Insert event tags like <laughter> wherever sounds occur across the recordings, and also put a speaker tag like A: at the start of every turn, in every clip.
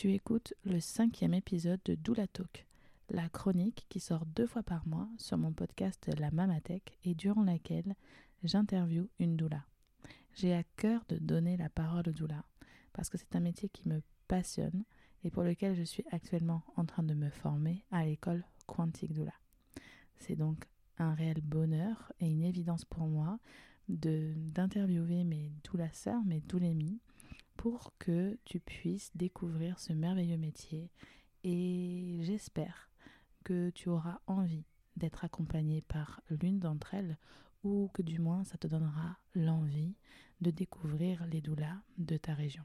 A: Tu écoutes le cinquième épisode de Doula Talk, la chronique qui sort deux fois par mois sur mon podcast La Mamatech et durant laquelle j'interviewe une doula. J'ai à cœur de donner la parole aux doula parce que c'est un métier qui me passionne et pour lequel je suis actuellement en train de me former à l'école Quantique Doula. C'est donc un réel bonheur et une évidence pour moi d'interviewer mes doulas mes doulémies, pour que tu puisses découvrir ce merveilleux métier et j'espère que tu auras envie d'être accompagnée par l'une d'entre elles ou que du moins ça te donnera l'envie de découvrir les doulas de ta région.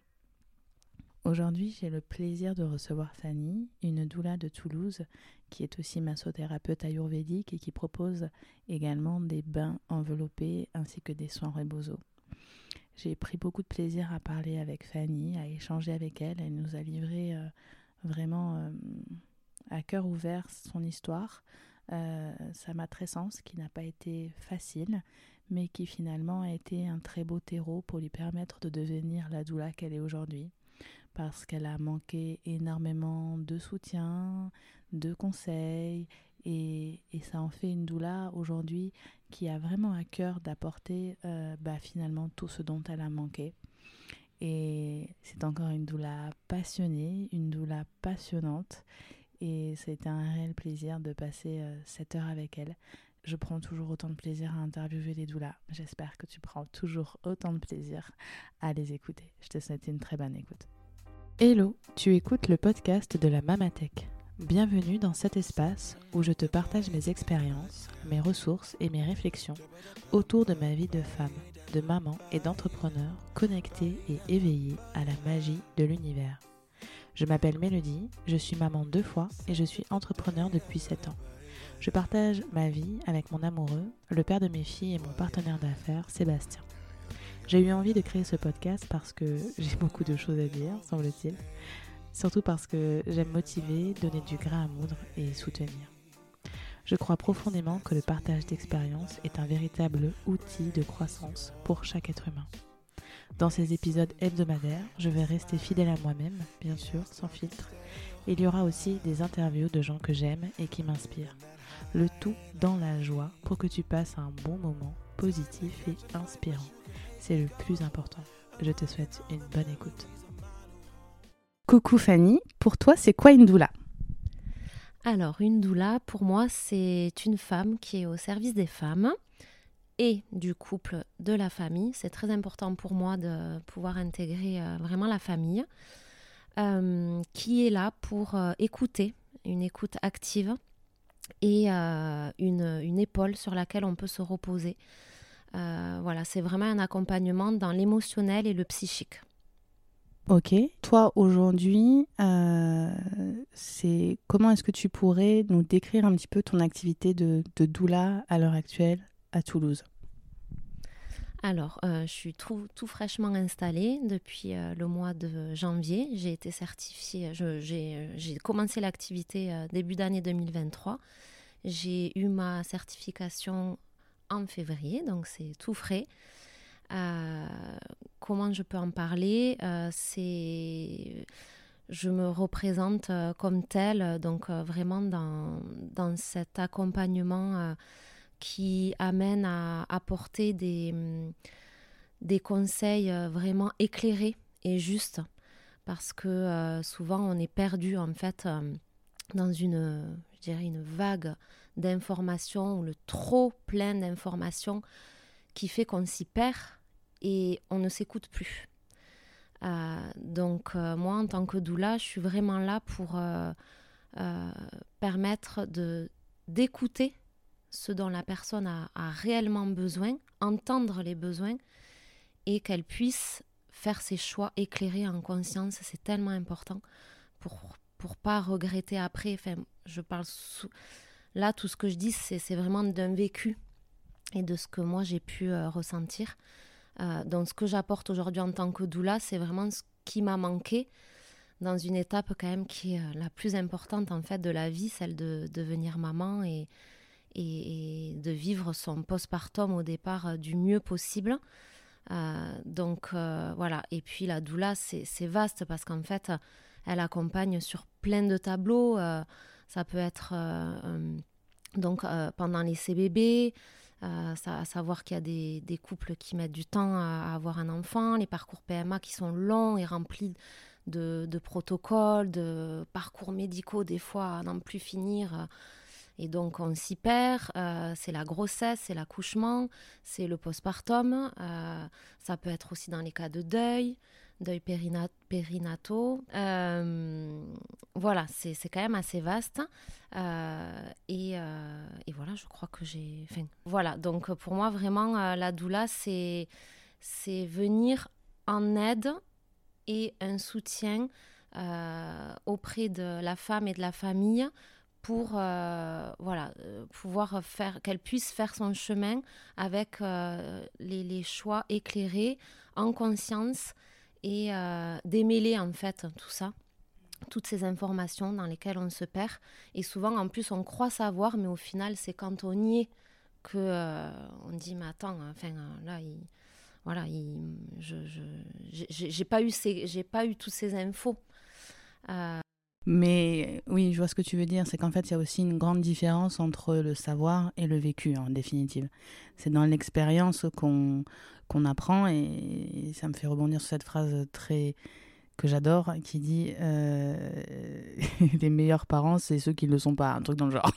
A: Aujourd'hui, j'ai le plaisir de recevoir Fanny, une doula de Toulouse, qui est aussi massothérapeute ayurvédique et qui propose également des bains enveloppés ainsi que des soins rebozo. J'ai pris beaucoup de plaisir à parler avec Fanny, à échanger avec elle. Elle nous a livré euh, vraiment euh, à cœur ouvert son histoire, euh, sa matrescence qui n'a pas été facile, mais qui finalement a été un très beau terreau pour lui permettre de devenir la doula qu'elle est aujourd'hui parce qu'elle a manqué énormément de soutien, de conseils, et, ça en fait une doula aujourd'hui qui a vraiment à cœur d'apporter euh, bah, finalement tout ce dont elle a manqué. Et c'est encore une doula passionnée, une doula passionnante, et c'était un réel plaisir de passer euh, cette heure avec elle. Je prends toujours autant de plaisir à interviewer les doulas. J'espère que tu prends toujours autant de plaisir à les écouter. Je te souhaite une très bonne écoute. Hello, tu écoutes le podcast de la Mamatech. Bienvenue dans cet espace où je te partage mes expériences, mes ressources et mes réflexions autour de ma vie de femme, de maman et d'entrepreneur connectée et éveillée à la magie de l'univers. Je m'appelle Mélodie, je suis maman deux fois et je suis entrepreneur depuis 7 ans. Je partage ma vie avec mon amoureux, le père de mes filles et mon partenaire d'affaires, Sébastien. J'ai eu envie de créer ce podcast parce que j'ai beaucoup de choses à dire, semble-t-il. Surtout parce que j'aime motiver, donner du grain à moudre et soutenir. Je crois profondément que le partage d'expériences est un véritable outil de croissance pour chaque être humain. Dans ces épisodes hebdomadaires, je vais rester fidèle à moi-même, bien sûr, sans filtre. Il y aura aussi des interviews de gens que j'aime et qui m'inspirent. Le tout dans la joie pour que tu passes un bon moment positif et inspirant. C'est le plus important. Je te souhaite une bonne écoute. Coucou Fanny, pour toi c'est quoi une doula?
B: Alors une doula pour moi c'est une femme qui est au service des femmes et du couple de la famille. C'est très important pour moi de pouvoir intégrer euh, vraiment la famille euh, qui est là pour euh, écouter, une écoute active et une, une, épaule sur laquelle on peut se reposer voilà, c'est vraiment un accompagnement dans l'émotionnel et le psychique.
A: Ok. Toi, aujourd'hui, euh, c'est comment est-ce que tu pourrais nous décrire un petit peu ton activité de, doula à l'heure actuelle à Toulouse?
B: Alors, euh, je suis tout, fraîchement installée depuis le mois de janvier. J'ai été certifiée, j'ai commencé l'activité début d'année 2023. J'ai eu ma certification en février, donc c'est tout frais. Euh, comment je peux en parler? Euh, C'est je me représente euh, comme telle, donc vraiment dans, dans cet accompagnement qui amène à apporter des, mm, des conseils vraiment éclairés et justes, parce que souvent on est perdu en fait dans une, je dirais, une vague d'informations ou le trop plein d'informations qui fait qu'on s'y perd et on ne s'écoute plus. Euh, donc euh, moi, en tant que doula, je suis vraiment là pour euh, permettre de d'écouter ce dont la personne a, réellement besoin, entendre les besoins et qu'elle puisse faire ses choix éclairés en conscience. C'est tellement important pour pour pas regretter après. Enfin, je parle Là, tout ce que je dis, c'est vraiment d'un vécu et de ce que moi j'ai pu ressentir. Euh, donc, ce que j'apporte aujourd'hui en tant que doula, c'est vraiment ce qui m'a manqué dans une étape quand même qui est euh, la plus importante en fait de la vie, celle de devenir maman et, et, de vivre son postpartum au départ du mieux possible. donc voilà, et puis la doula, c'est vaste parce qu'en fait, elle accompagne sur plein de tableaux. ça peut être donc pendant les CBB, à savoir qu'il y a des, couples qui mettent du temps à, avoir un enfant, les parcours PMA qui sont longs et remplis de, de protocoles, de parcours médicaux, des fois à n'en plus finir. Et donc on s'y perd, euh, c'est la grossesse, c'est l'accouchement, c'est le postpartum, euh, ça peut être aussi dans les cas de deuil, deuil périnataux. Euh, voilà, c'est quand même assez vaste. Et, et, voilà, je crois que j'ai... Voilà, donc pour moi vraiment la doula, c'est venir en aide et un soutien auprès de la femme et de la famille pour euh, voilà, euh, pouvoir faire, qu'elle puisse faire son chemin avec euh, les, choix éclairés, en conscience et démêler en fait tout ça, toutes ces informations dans lesquelles on se perd. Et souvent en plus on croit savoir, mais au final c'est quand on y est que on dit mais attends, enfin là il, voilà, il, je, j'ai pas eu j'ai pas eu toutes ces infos.
A: Mais oui, je vois ce que tu veux dire. C'est qu'en fait, il y a aussi une grande différence entre le savoir et le vécu, en définitive. C'est dans l'expérience qu'on qu'on apprend et, ça me fait rebondir sur cette phrase très que j'adore qui dit euh, <laughs> les meilleurs parents c'est ceux qui ne le sont pas un truc dans le genre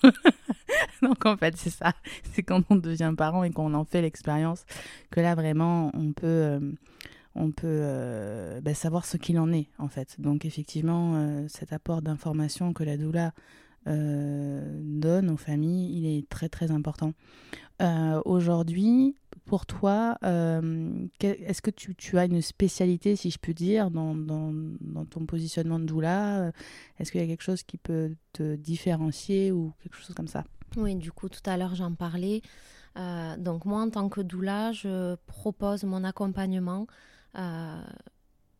A: <laughs> donc en fait c'est ça c'est quand on devient parent et qu'on en fait l'expérience que là vraiment on peut euh, on peut euh, bah, savoir ce qu'il en est en fait. Donc effectivement, euh, cet apport d'information que la doula euh, donne aux familles, il est très très important. Aujourd'hui, pour toi, est-ce que tu, as une spécialité, si je peux dire, dans, ton positionnement de doula? Est-ce qu'il y a quelque chose qui peut te différencier ou quelque chose comme ça?
B: Oui, du coup, tout à l'heure, j'en parlais. donc moi, en tant que doula, je propose mon accompagnement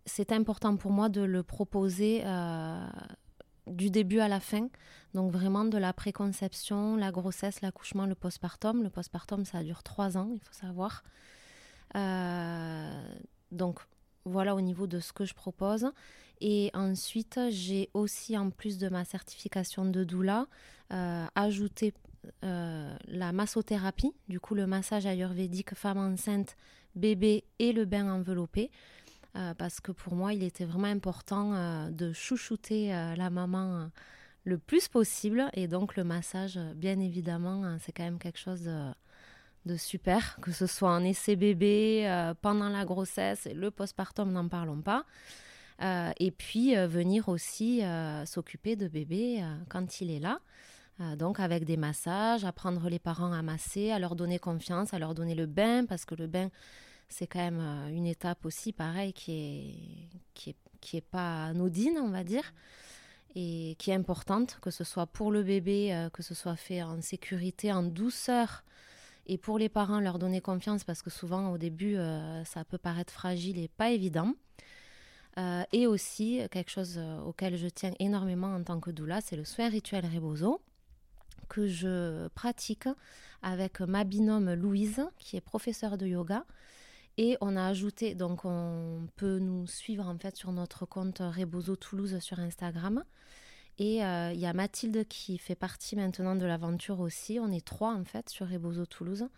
B: c'est important pour moi de le proposer euh, du début à la fin. Donc vraiment de la préconception, la grossesse, l'accouchement, le postpartum. Le postpartum, ça dure trois ans, il faut savoir. Euh, donc voilà au niveau de ce que je propose. Et ensuite, j'ai aussi, en plus de ma certification de doula, ajouté la massothérapie, du coup le massage ayurvédique femme enceinte bébé et le bain enveloppé. Euh, parce que pour moi, il était vraiment important euh, de chouchouter euh, la maman le plus possible. Et donc le massage, bien évidemment, c'est quand même quelque chose de, super, que ce soit en essai bébé, pendant la grossesse et le postpartum, n'en parlons pas. et puis venir aussi s'occuper de bébé quand il est là. donc avec des massages, apprendre les parents à masser, à leur donner confiance, à leur donner le bain, parce que le bain, c'est quand même euh, une étape aussi, pareil, qui est, qui est, qui est pas anodine, on va dire, et qui est importante, que ce soit pour le bébé, euh, que ce soit fait en sécurité, en douceur, et pour les parents, leur donner confiance, parce que souvent, au début, euh, ça peut paraître fragile et pas évident. et aussi, quelque chose auquel je tiens énormément en tant que doula, c'est le soin rituel Rebozo, que je pratique avec ma binôme Louise, qui est professeure de yoga, et on a ajouté, donc on peut nous suivre en fait sur notre compte Rebozo Toulouse sur Instagram. Et euh, il y a Mathilde qui fait partie maintenant de l'aventure aussi. On est trois en fait sur Rebozo Toulouse.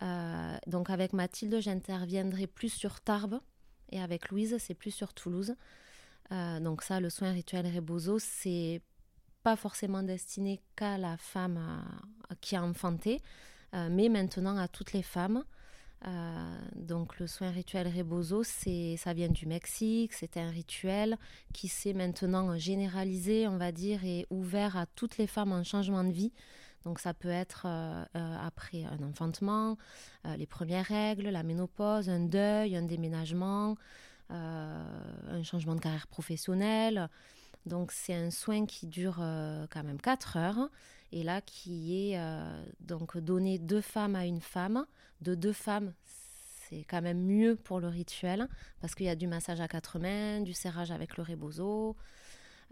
B: Euh, donc avec Mathilde, j'interviendrai plus sur Tarbes et avec Louise, c'est plus sur Toulouse. Euh, donc ça, le soin rituel Rebozo, c'est pas forcément destiné qu'à la femme qui a enfanté, mais maintenant à toutes les femmes. Euh, donc le soin rituel Rebozo, ça vient du Mexique, c'est un rituel qui s'est maintenant généralisé, on va dire, et ouvert à toutes les femmes en changement de vie. Donc ça peut être euh, euh, après un enfantement, les premières règles, la ménopause, un deuil, un déménagement, un changement de carrière professionnelle. Donc c'est un soin qui dure quand même 4 heures et là qui est donc donné deux femmes à une femme de deux femmes, c'est quand même mieux pour le rituel parce qu'il y a du massage à quatre mains, du serrage avec le rebozo.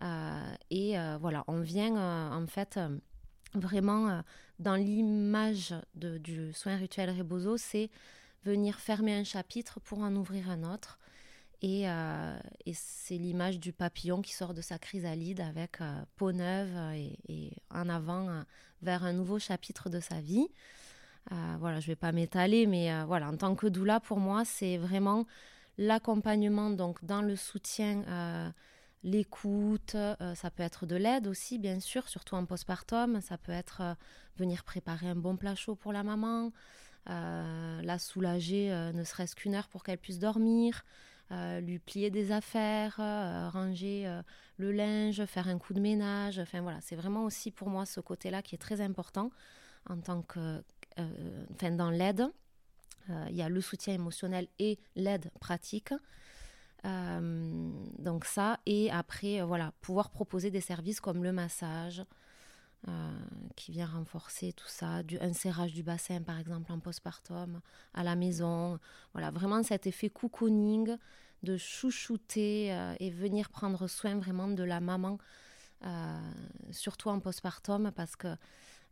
B: Euh, et euh, voilà, on vient euh, en fait vraiment dans l'image du soin rituel rebozo, c'est venir fermer un chapitre pour en ouvrir un autre. Et, et c'est l'image du papillon qui sort de sa chrysalide avec peau neuve et, en avant vers un nouveau chapitre de sa vie. voilà, je ne vais pas m'étaler, mais voilà, en tant que doula, pour moi, c'est vraiment l'accompagnement donc dans le soutien, euh, l'écoute, euh, ça peut être de l'aide aussi bien sûr, surtout en postpartum, ça peut être euh, venir préparer un bon plat chaud pour la maman, la soulager ne serait-ce qu'une heure pour qu'elle puisse dormir, lui plier des affaires, ranger le linge, faire un coup de ménage, enfin voilà, c'est vraiment aussi pour moi ce côté-là qui est très important en tant que, enfin dans l'aide. Euh, il y a le soutien émotionnel et l'aide pratique. Euh, donc ça, et après, euh, voilà, pouvoir proposer des services comme le massage, qui vient renforcer tout ça, du, un serrage du bassin par exemple en postpartum, à la maison. Voilà, vraiment cet effet cocooning, de chouchouter et venir prendre soin vraiment de la maman, surtout en postpartum, parce que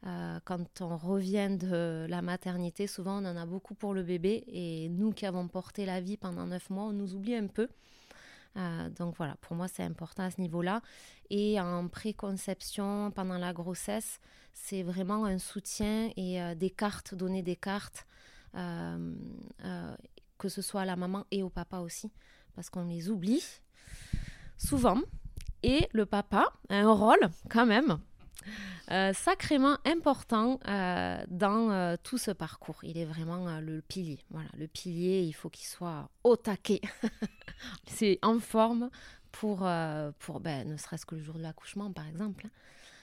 B: euh, quand on revient de la maternité, souvent on en a beaucoup pour le bébé et nous qui avons porté la vie pendant neuf mois, on nous oublie un peu. Euh, donc voilà, pour moi c'est important à ce niveau-là. Et en préconception, pendant la grossesse, c'est vraiment un soutien et euh, des cartes, donner des cartes, que ce soit à la maman et au papa aussi, parce qu'on les oublie souvent. Et le papa a un rôle quand même euh, sacrément important euh, dans euh, tout ce parcours. Il est vraiment le pilier. Voilà, le pilier, il faut qu'il soit au taquet. <laughs> C'est en forme pour, pour ben, ne serait-ce que le jour de l'accouchement, par exemple.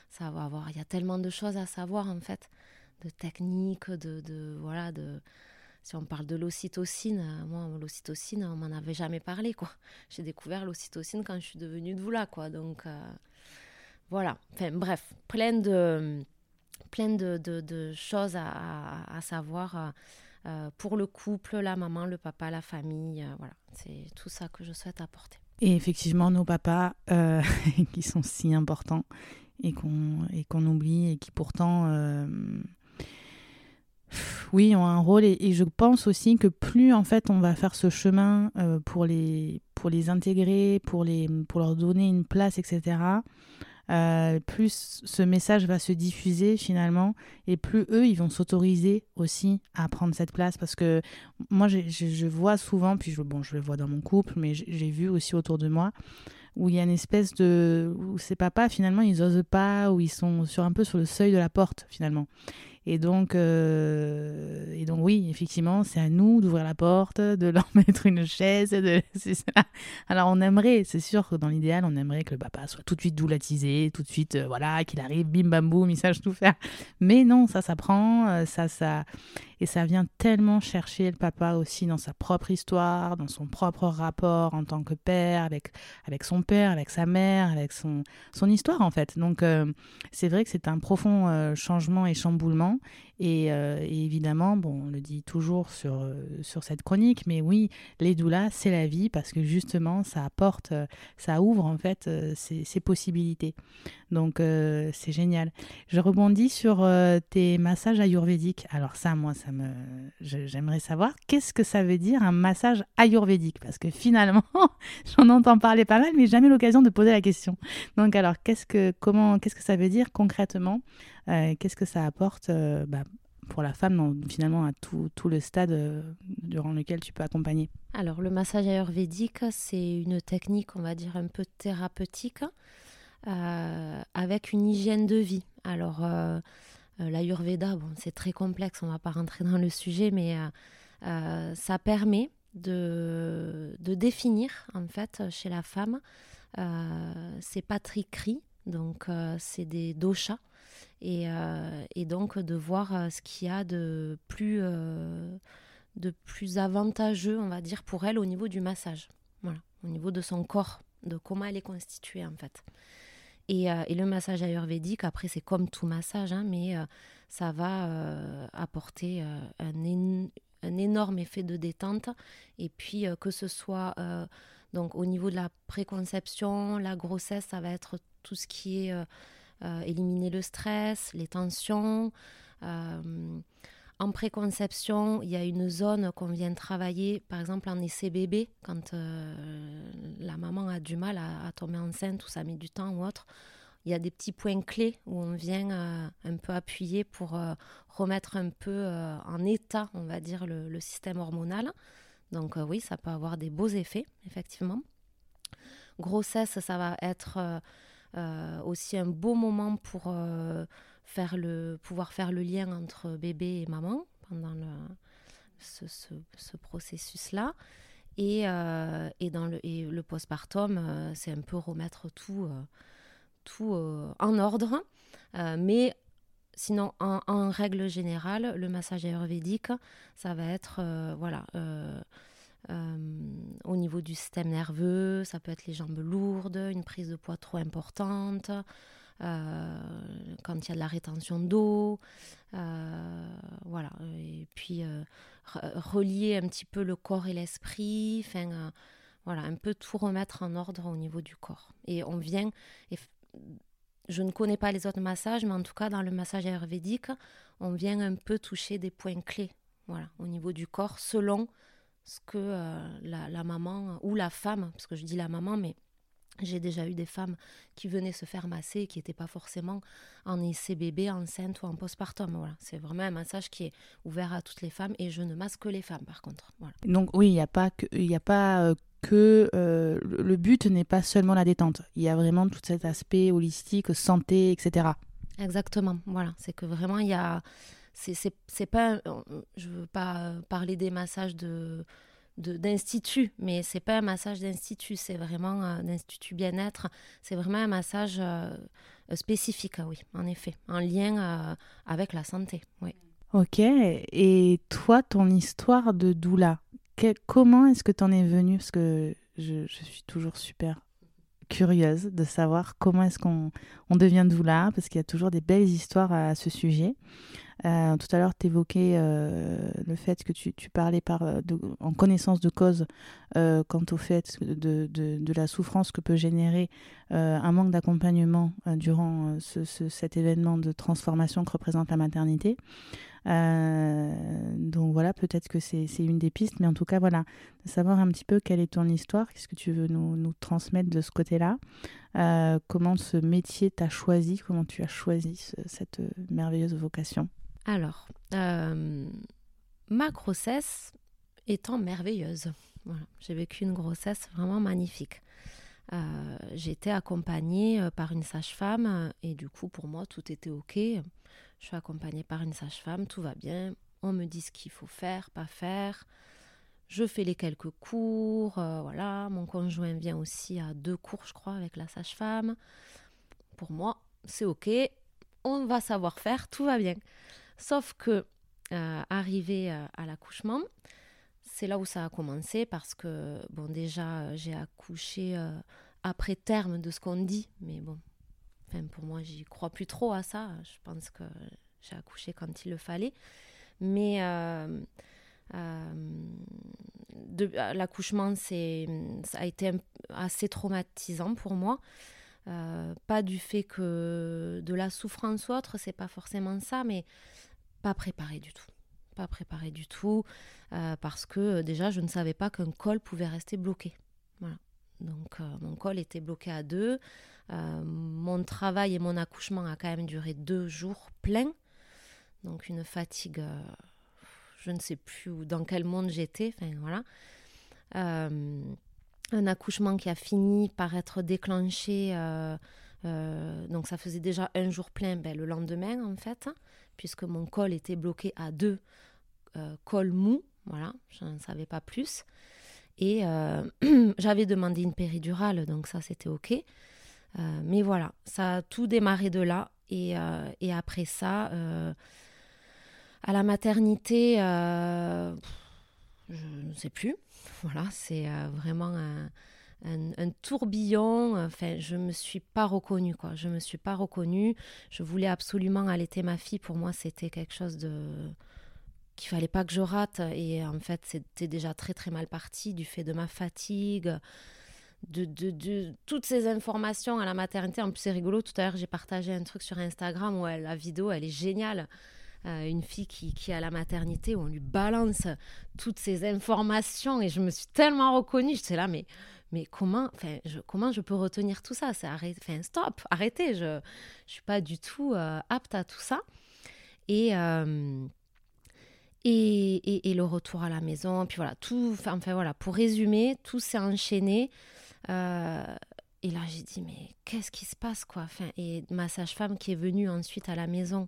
B: Ça va avoir, il y a tellement de choses à savoir en fait, de techniques, de, de voilà, de si on parle de l'ocytocine, moi, l'ocytocine, on m'en avait jamais parlé, quoi. J'ai découvert l'ocytocine quand je suis devenue doula, quoi. Donc, voilà, enfin bref, plein de, plein de, choses à, savoir euh, euh, pour le couple, la maman, le papa, la famille. Euh, voilà, c'est tout ça que je souhaite apporter.
A: Et effectivement, nos papas <laughs> qui sont si importants et qu'on oublie et qui pourtant oui, ont un rôle et, je pense aussi que plus en fait on va faire ce chemin pour les pour les intégrer, pour les pour leur donner une place, etc. Euh, plus ce message va se diffuser finalement et plus eux, ils vont s'autoriser aussi à prendre cette place. Parce que moi, je, vois souvent, puis je, bon, je le vois dans mon couple, mais j'ai vu aussi autour de moi où il y a une espèce de où ces papas finalement ils osent pas ou ils sont sur un peu sur le seuil de la porte finalement et donc, euh, et donc oui, effectivement, c'est à nous d'ouvrir la porte, de <laughs> leur mettre une chaise. <laughs> Alors on aimerait, c'est sûr que dans l'idéal, on aimerait que le papa soit tout de suite doulatisé, tout de suite, euh, voilà, qu'il arrive, bim bam boum, il sache tout faire. Mais non, ça s'apprend, euh, ça, ça, et ça vient tellement chercher le papa aussi dans sa propre histoire, dans son propre rapport en tant que père, avec, avec son père, avec sa mère, avec son, son histoire en fait. Donc c'est vrai que c'est un profond changement et chamboulement. Euh, et, évidemment, bon, on le dit toujours sur, euh, sur cette chronique, mais oui, les doulas, c'est la vie parce que justement, ça apporte, euh, ça ouvre en fait ces, possibilités. Donc, c'est génial. Je rebondis sur tes massages ayurvédiques. Alors ça, moi, ça me, j'aimerais savoir qu'est-ce que ça veut dire un massage ayurvédique? Parce que finalement, <laughs> j'en entends parler pas mal, mais jamais l'occasion de poser la question. Donc, alors, qu'est-ce que, comment, qu'est-ce que ça veut dire concrètement? Qu'est-ce que ça apporte euh, bah, pour la femme, finalement, à tout, tout le stade euh, durant lequel tu peux accompagner?
B: Alors, le massage ayurvédique, c'est une technique, on va dire, un peu thérapeutique, avec une hygiène de vie. Alors, l'ayurveda, bon, c'est très complexe, on ne va pas rentrer dans le sujet, mais ça permet de, définir, en fait, chez la femme, c'est pas triqueries, donc c'est des doshas euh, et, donc de voir euh, ce qu'il y a de plus, euh, de plus avantageux, on va dire, pour elle au niveau du massage. Voilà, au niveau de son corps, de comment elle est constituée en fait. Et, le massage ayurvédique, après, c'est comme tout massage, hein, mais ça va apporter un, énorme effet de détente. Et puis, que ce soit donc au niveau de la préconception, la grossesse, ça va être tout ce qui est euh, éliminer le stress, les tensions. Euh, En préconception, il y a une zone qu'on vient travailler, par exemple en essai bébé, quand la maman a du mal à, tomber enceinte ou ça met du temps ou autre. Il y a des petits points clés où on vient un peu appuyer pour remettre un peu en état, on va dire, le système hormonal. Donc oui, ça peut avoir des beaux effets, effectivement. Grossesse, ça va être euh, euh, aussi un beau moment pour euh, faire le, pouvoir faire le lien entre bébé et maman pendant ce, ce, processus-là. Et, et, dans le, et le postpartum, c'est un peu remettre tout, tout en ordre. mais sinon, en, règle générale, le massage ayurvédique, ça va être voilà, euh, au niveau du système nerveux, ça peut être les jambes lourdes, une prise de poids trop importante, euh, quand il y a de la rétention d'eau, euh, voilà. Et puis relier un petit peu le corps et l'esprit, voilà, un peu tout remettre en ordre au niveau du corps. Et on vient, je ne connais pas les autres massages, mais en tout cas dans le massage ayurvédique, on vient un peu toucher des points clés, voilà, au niveau du corps, selon ce que euh, la, maman ou la femme, parce que je dis la maman, mais j'ai déjà eu des femmes qui venaient se faire masser et qui n'étaient pas forcément en essai bébé, enceinte ou en postpartum. Voilà. C'est vraiment un massage qui est ouvert à toutes les femmes et je ne masse que les femmes par contre.
A: Donc oui, il n'y a pas que, y a pas, euh, que euh, le but n'est pas seulement la détente. Il y a vraiment tout cet aspect holistique, santé, etc.
B: Exactement. Voilà. C'est que vraiment il y a c'est pas je veux pas parler des massages de d'institut, mais c'est pas un massage d'institut, c'est vraiment un institut bien-être, c'est vraiment un massage euh, spécifique, oui, en effet, en lien euh, avec la santé, oui.
A: Ok, et toi, ton histoire de doula, comment est-ce que tu en es venue? Parce que je, suis toujours super curieuse de savoir comment est-ce qu'on on devient doula, parce qu'il y a toujours des belles histoires à ce sujet. Euh, tout à l'heure, tu évoquais euh, le fait que tu, parlais par, euh, en connaissance de cause quant au fait de, la souffrance que peut générer un manque d'accompagnement durant cet événement de transformation que représente la maternité. Donc voilà, peut-être que c'est une des pistes, mais en tout cas, voilà, savoir un petit peu quelle est ton histoire, qu'est-ce que tu veux nous, transmettre de ce côté-là, comment ce métier t'a choisi, comment tu as choisi cette merveilleuse vocation?
B: Alors, euh, ma grossesse étant merveilleuse. j'ai vécu une grossesse vraiment magnifique. Euh, été accompagnée euh, par une sage-femme et du coup, pour moi, tout était OK. Je suis accompagnée par une sage-femme, tout va bien. On me dit ce qu'il faut faire, pas faire. Je fais les quelques cours, voilà. Mon conjoint vient aussi à deux cours, je crois, avec la sage-femme. Pour moi, c'est OK. On va savoir faire, tout va bien. Sauf que, euh, arrivé euh, à l'accouchement, c'est là où ça a commencé parce que, bon, déjà, euh, j'ai accouché après terme de ce qu'on dit, mais bon, enfin, pour moi, j'y crois plus trop à ça. Je pense que j'ai accouché quand il le fallait. Mais l'accouchement, ça a été assez traumatisant pour moi. pas du fait que de la souffrance ou autre, c'est pas forcément ça, mais pas préparé du tout. Pas préparé du tout, euh, parce que euh, déjà, je ne savais pas qu'un col pouvait rester bloqué. Voilà. Donc, euh, mon col était bloqué à deux. mon travail et mon accouchement a quand même duré deux jours pleins. Donc, une fatigue, je ne sais plus dans quel monde j'étais. Enfin, un accouchement qui a fini par être déclenché. donc, ça faisait déjà un jour plein ben, le lendemain, en fait puisque mon col était bloqué à deux euh, cols mous. Voilà, je ne savais pas plus. Et euh, <clears throat> j'avais demandé une péridurale, donc ça c'était OK. Euh, mais voilà, ça a tout démarré de là. Et, après ça, à la maternité, je ne sais plus. <laughs> Voilà, c'est vraiment un, tourbillon. Enfin, je me suis pas reconnue, quoi. Je me suis pas reconnue. Je voulais absolument allaiter ma fille. Pour moi, c'était quelque chose de qu'il fallait pas que je rate. Et en fait, c'était déjà très très mal parti du fait de ma fatigue. De, de, toutes ces informations à la maternité. En plus, c'est rigolo. Tout à l'heure, j'ai partagé un truc sur Instagram où la vidéo, elle est géniale. une fille qui, qui est à la maternité où on lui balance toutes ces informations et je me suis tellement reconnue. J'étais là, mais, mais comment, je, comment je peux retenir tout ça? C'est stop, arrêtez. Je ne suis pas du tout apte à tout ça. Et, et, le retour à la maison. Puis voilà, tout, enfin, voilà, pour résumer, tout s'est enchaîné. Euh, et là, j'ai dit, mais qu'est-ce qui se passe, quoi? Enfin, Et ma sage-femme qui est venue ensuite à la maison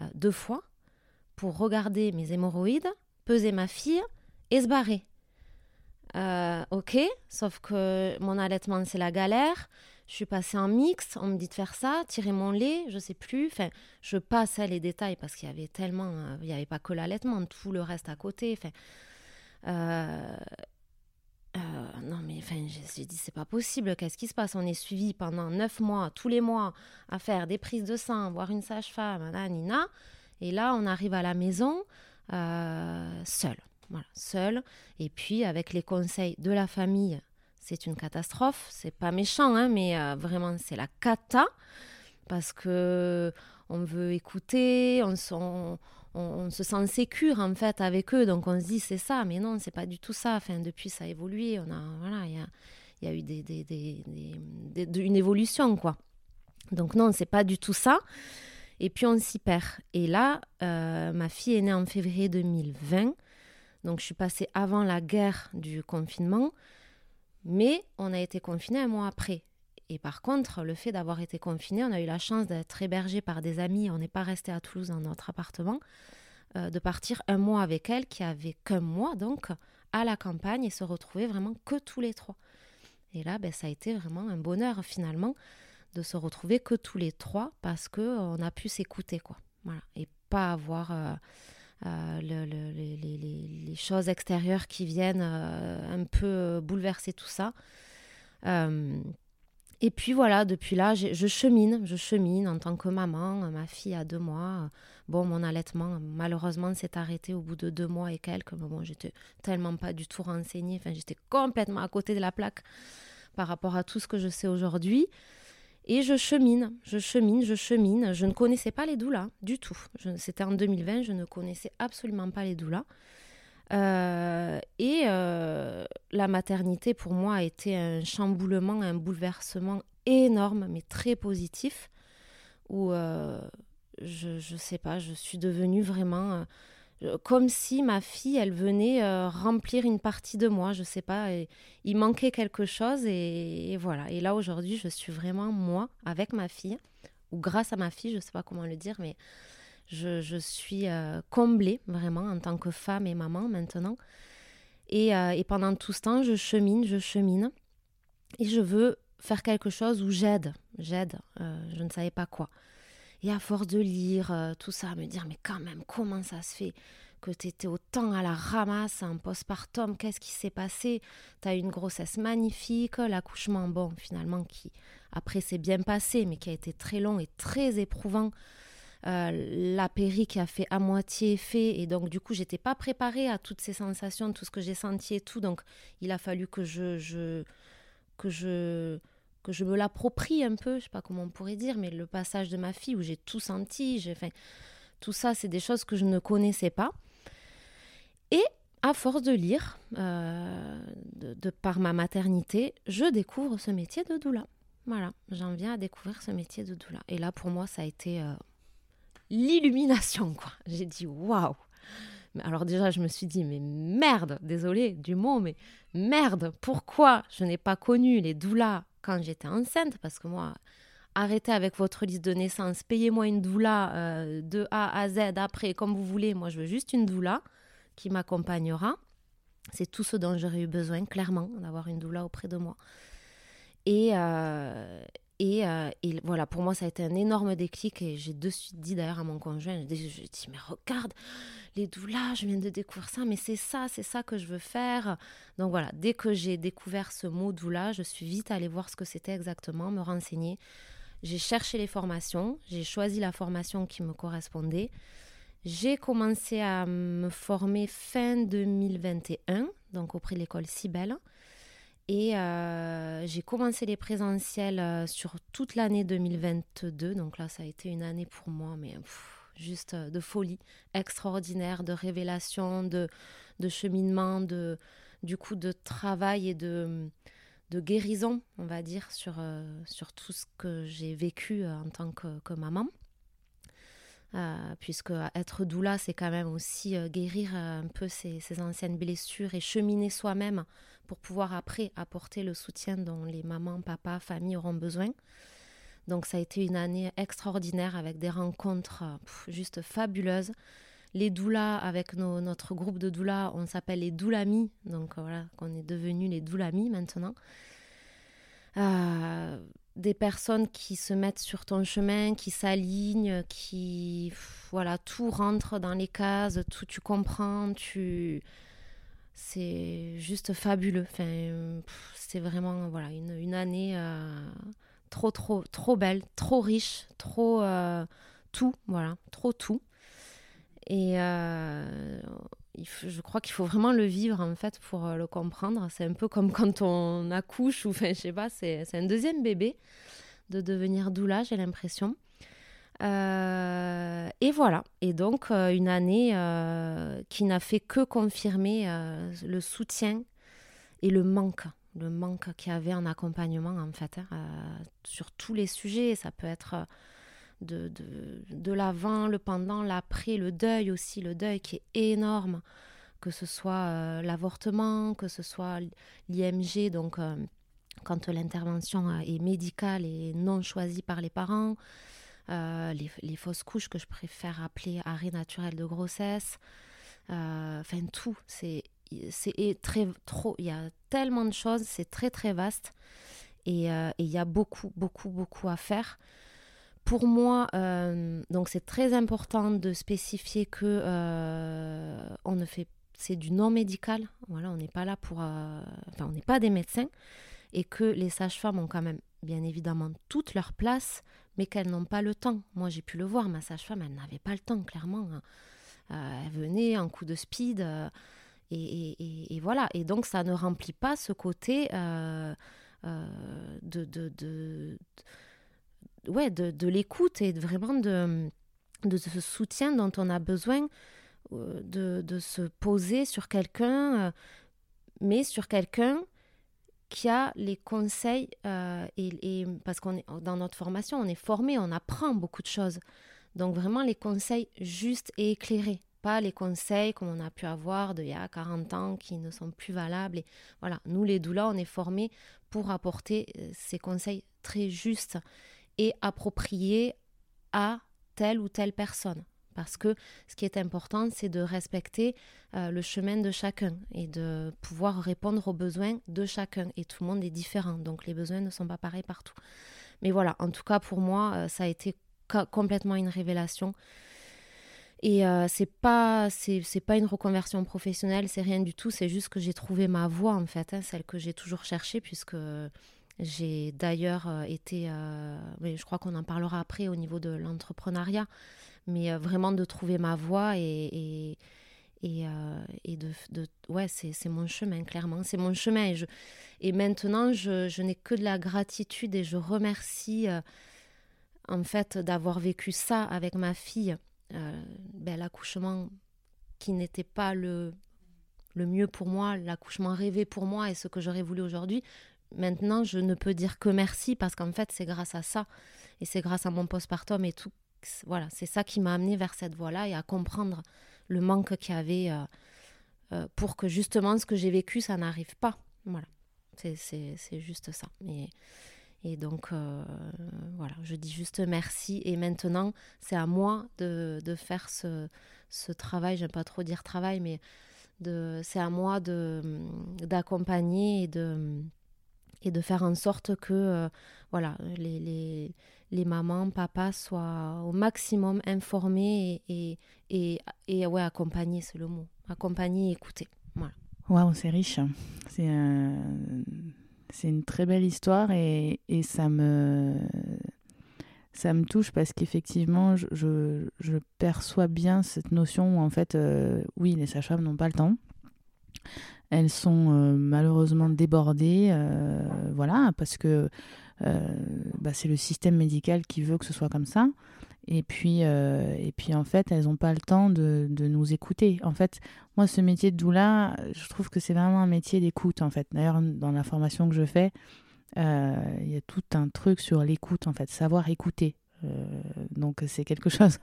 B: euh, deux fois pour regarder mes hémorroïdes, peser ma fille et se barrer. Euh, ok, sauf que mon allaitement, c'est la galère. Je suis passée en mixte, on me dit de faire ça, tirer mon lait, je sais plus. Enfin, je passais les détails parce qu'il y avait tellement, euh, il n'y avait pas que l'allaitement, tout le reste à côté. Enfin, euh, euh, non mais enfin, j'ai dit c'est pas possible. Qu'est-ce qui se passe? On est suivi pendant neuf mois, tous les mois, à faire des prises de sang, voir une sage-femme, nina. Et là, on arrive à la maison seul, voilà, seul. Et puis avec les conseils de la famille c'est une catastrophe. C'est pas méchant, hein, mais euh, vraiment, c'est la cata. Parce que on veut écouter, on, se sent sécure en fait avec eux, donc on se dit c'est ça, mais non, c'est pas du tout ça. Enfin, depuis ça a évolué, on a voilà, il y a, eu une évolution quoi. Donc non, c'est pas du tout ça. Et puis on s'y perd. Et là, euh, ma fille est née en février 2020, donc je suis passée avant la guerre du confinement. Mais on a été confiné un mois après. Et par contre, le fait d'avoir été confiné, on a eu la chance d'être hébergé par des amis. On n'est pas resté à Toulouse dans notre appartement. Euh, de partir un mois avec elle, qui avait qu'un mois donc, à la campagne et se retrouver vraiment que tous les trois. Et là, ben, ça a été vraiment un bonheur finalement de se retrouver que tous les trois parce qu'on a pu s'écouter, quoi. Voilà. Et pas avoir. Euh, euh, les, choses extérieures qui viennent euh, un peu bouleverser tout ça. Euh, et puis voilà, depuis là, je chemine, je chemine en tant que maman. Ma fille a deux mois. Bon, mon allaitement, malheureusement, s'est arrêté au bout de deux mois et quelques. Mais bon, j'étais tellement pas du tout renseignée. Enfin, j'étais complètement à côté de la plaque par rapport à tout ce que je sais aujourd'hui. Et je chemine, je chemine, je chemine. Je ne connaissais pas les doulas du tout. C'était en 2020, je ne connaissais absolument pas les doulas. Euh, et euh, la maternité, pour moi, a été un chamboulement, un bouleversement énorme, mais très positif, où euh, je ne sais pas, je suis devenue vraiment comme si ma fille, elle venait euh, remplir une partie de moi, je sais pas, il manquait quelque chose et, voilà. Et là aujourd'hui, je suis vraiment moi avec ma fille, ou grâce à ma fille, je sais pas comment le dire, mais je, suis euh, comblée vraiment en tant que femme et maman maintenant. Et, et, pendant tout ce temps, je chemine, je chemine, et je veux faire quelque chose où j'aide, j'aide, je ne savais pas quoi. Et à force de lire euh, tout ça, me dire, mais quand même, comment ça se fait que tu étais autant à la ramasse en postpartum Qu'est-ce qui s'est passé? Tu as eu une grossesse magnifique, l'accouchement, bon, finalement, qui après s'est bien passé, mais qui a été très long et très éprouvant. Euh, la péri qui a fait à moitié effet et donc du coup j'étais pas préparée à toutes ces sensations tout ce que j'ai senti et tout donc il a fallu que je, je que je que je me l'approprie un peu, je sais pas comment on pourrait dire, mais le passage de ma fille où j'ai tout senti, j'ai, fait tout ça, c'est des choses que je ne connaissais pas. Et à force de lire, euh, de, par ma maternité, je découvre ce métier de doula. Voilà, j'en viens à découvrir ce métier de doula. Et là, pour moi, ça a été euh, l'illumination, quoi. J'ai dit waouh. Alors déjà, je me suis dit, mais merde, désolé du mot, mais merde, pourquoi je n'ai pas connu les doulas quand j'étais enceinte, parce que moi, arrêtez avec votre liste de naissance, payez-moi une doula euh, de A à Z après, comme vous voulez. Moi, je veux juste une doula qui m'accompagnera. C'est tout ce dont j'aurais eu besoin, clairement, d'avoir une doula auprès de moi. Et, euh, euh, et, voilà, pour moi, ça a été un énorme déclic. Et j'ai de suite dit d'ailleurs à mon conjoint, je lui dit, mais regarde, les doulas, je viens de découvrir ça, mais c'est ça, c'est ça que je veux faire. Donc voilà, dès que j'ai découvert ce mot doula, je suis vite allée voir ce que c'était exactement, me renseigner. J'ai cherché les formations, j'ai choisi la formation qui me correspondait. J'ai commencé à me former fin 2021, donc auprès de l'école Cibelle. Et euh, j'ai commencé les présentiels euh, sur toute l'année 2022. Donc là, ça a été une année pour moi, mais juste de folie, extraordinaire, de révélation, de, cheminement, du coup de travail et de, guérison, on va dire, sur, tout ce que j'ai vécu en tant que maman. Euh, puisque être doula, c'est quand même aussi euh, guérir euh, un peu ses, anciennes blessures et cheminer soi-même pour pouvoir après apporter le soutien dont les mamans, papas, familles auront besoin. Donc ça a été une année extraordinaire avec des rencontres juste fabuleuses. Les doulas, avec notre groupe de doulas, on s'appelle les doulamis, donc voilà, qu'on est devenus les doulamis maintenant. Euh, des personnes qui se mettent sur ton chemin, qui s'alignent, qui voilà, tout rentre dans les cases, tout tu comprends, tu c'est juste fabuleux. Enfin, c'est vraiment voilà une, une année euh, trop trop trop belle, trop riche, trop euh, tout, voilà, trop tout. Et euh, je crois qu'il faut vraiment le vivre en fait pour le comprendre. C'est un peu comme quand on accouche ou enfin je sais pas, c'est un deuxième bébé de devenir doula, j'ai l'impression. Euh, et voilà. Et donc euh, une année qui n'a fait que confirmer le soutien et le manque, le manque qu'il y avait en accompagnement en fait hein, sur tous les sujets. Ça peut être de, de, de l'avant, le pendant, l'après, le deuil aussi, le deuil qui est énorme, que ce soit euh, l'avortement, que ce soit l'IMG, donc euh, quand l'intervention euh, est médicale et non choisie par les parents, les, les, fausses couches que je préfère appeler arrêt naturel de grossesse, enfin tout, c'est très trop, il y a tellement de choses, c'est très très vaste. Et il y a beaucoup beaucoup beaucoup à faire. Pour moi, euh, donc c'est très important de spécifier que euh, on ne fait, c'est du non médical. Voilà, on n'est pas là pour, euh, enfin, on n'est pas des médecins, et que les sages-femmes ont quand même, bien évidemment, toute leur place, mais qu'elles n'ont pas le temps. Moi, j'ai pu le voir, ma sage-femme, elle n'avait pas le temps, clairement. Hein. elle venait en coup de speed, et, et, voilà. Et donc, ça ne remplit pas ce côté de, de, de de, l'écoute et vraiment de, ce soutien dont on a besoin euh, de, se poser sur quelqu'un, euh, mais sur quelqu'un qui a les conseils, euh, et, parce qu'on est dans notre formation, on est formé, on apprend beaucoup de choses. Donc vraiment les conseils justes et éclairés, pas les conseils comme on a pu avoir d'il y a 40 ans qui ne sont plus valables. Et voilà, nous les doulas, on est formés pour apporter ces conseils très justes et approprié à telle ou telle personne. Parce que ce qui est important, c'est de respecter euh, le chemin de chacun et de pouvoir répondre aux besoins de chacun. Et tout le monde est différent, donc les besoins ne sont pas pareils partout. Mais voilà, en tout cas pour moi, euh, ça a été complètement une révélation. Et euh, c'est pas c'est, pas une reconversion professionnelle, c'est rien du tout. C'est juste que j'ai trouvé ma voie en fait, hein, celle que j'ai toujours cherchée puisque j'ai d'ailleurs euh, été, mais je crois qu'on en parlera après au niveau de l'entrepreneuriat, mais euh, vraiment de trouver ma voie et, et, et, de, de, ouais, c'est mon chemin, clairement, c'est mon chemin. Et, je, et maintenant, je, je n'ai que de la gratitude et je remercie en fait d'avoir vécu ça avec ma fille, ben, l'accouchement qui n'était pas le, le mieux pour moi, l'accouchement rêvé pour moi et ce que j'aurais voulu aujourd'hui, Maintenant, je ne peux dire que merci parce qu'en fait, c'est grâce à ça et c'est grâce à mon postpartum et tout. Voilà, c'est ça qui m'a amené vers cette voie-là et à comprendre le manque qu'il y avait euh, euh, pour que justement ce que j'ai vécu, ça n'arrive pas. Voilà, c'est juste ça. Et, et donc, euh, voilà, je dis juste merci. Et maintenant, c'est à moi de, de faire ce, ce travail. J'aime pas trop dire travail, mais c'est à moi d'accompagner et de et de faire en sorte que voilà, les, les, mamans, papas soient au maximum informés et, et, et, ouais, accompagnés, c'est le mot. Accompagnés et écoutés. Voilà.
A: Waouh, c'est riche. C'est c'est une très belle histoire et, et, ça me ça me touche parce qu'effectivement je, je, perçois bien cette notion où en fait euh, oui les sages-femmes n'ont pas le temps elles sont euh, malheureusement débordées, euh, voilà, parce que bah, c'est le système médical qui veut que ce soit comme ça. Et puis, et puis en fait, elles n'ont pas le temps de, de, nous écouter. En fait, moi, ce métier de doula, je trouve que c'est vraiment un métier d'écoute. En fait, d'ailleurs, dans la formation que je fais, il y a tout un truc sur l'écoute, en fait, savoir écouter. Donc c'est quelque <laughs> chose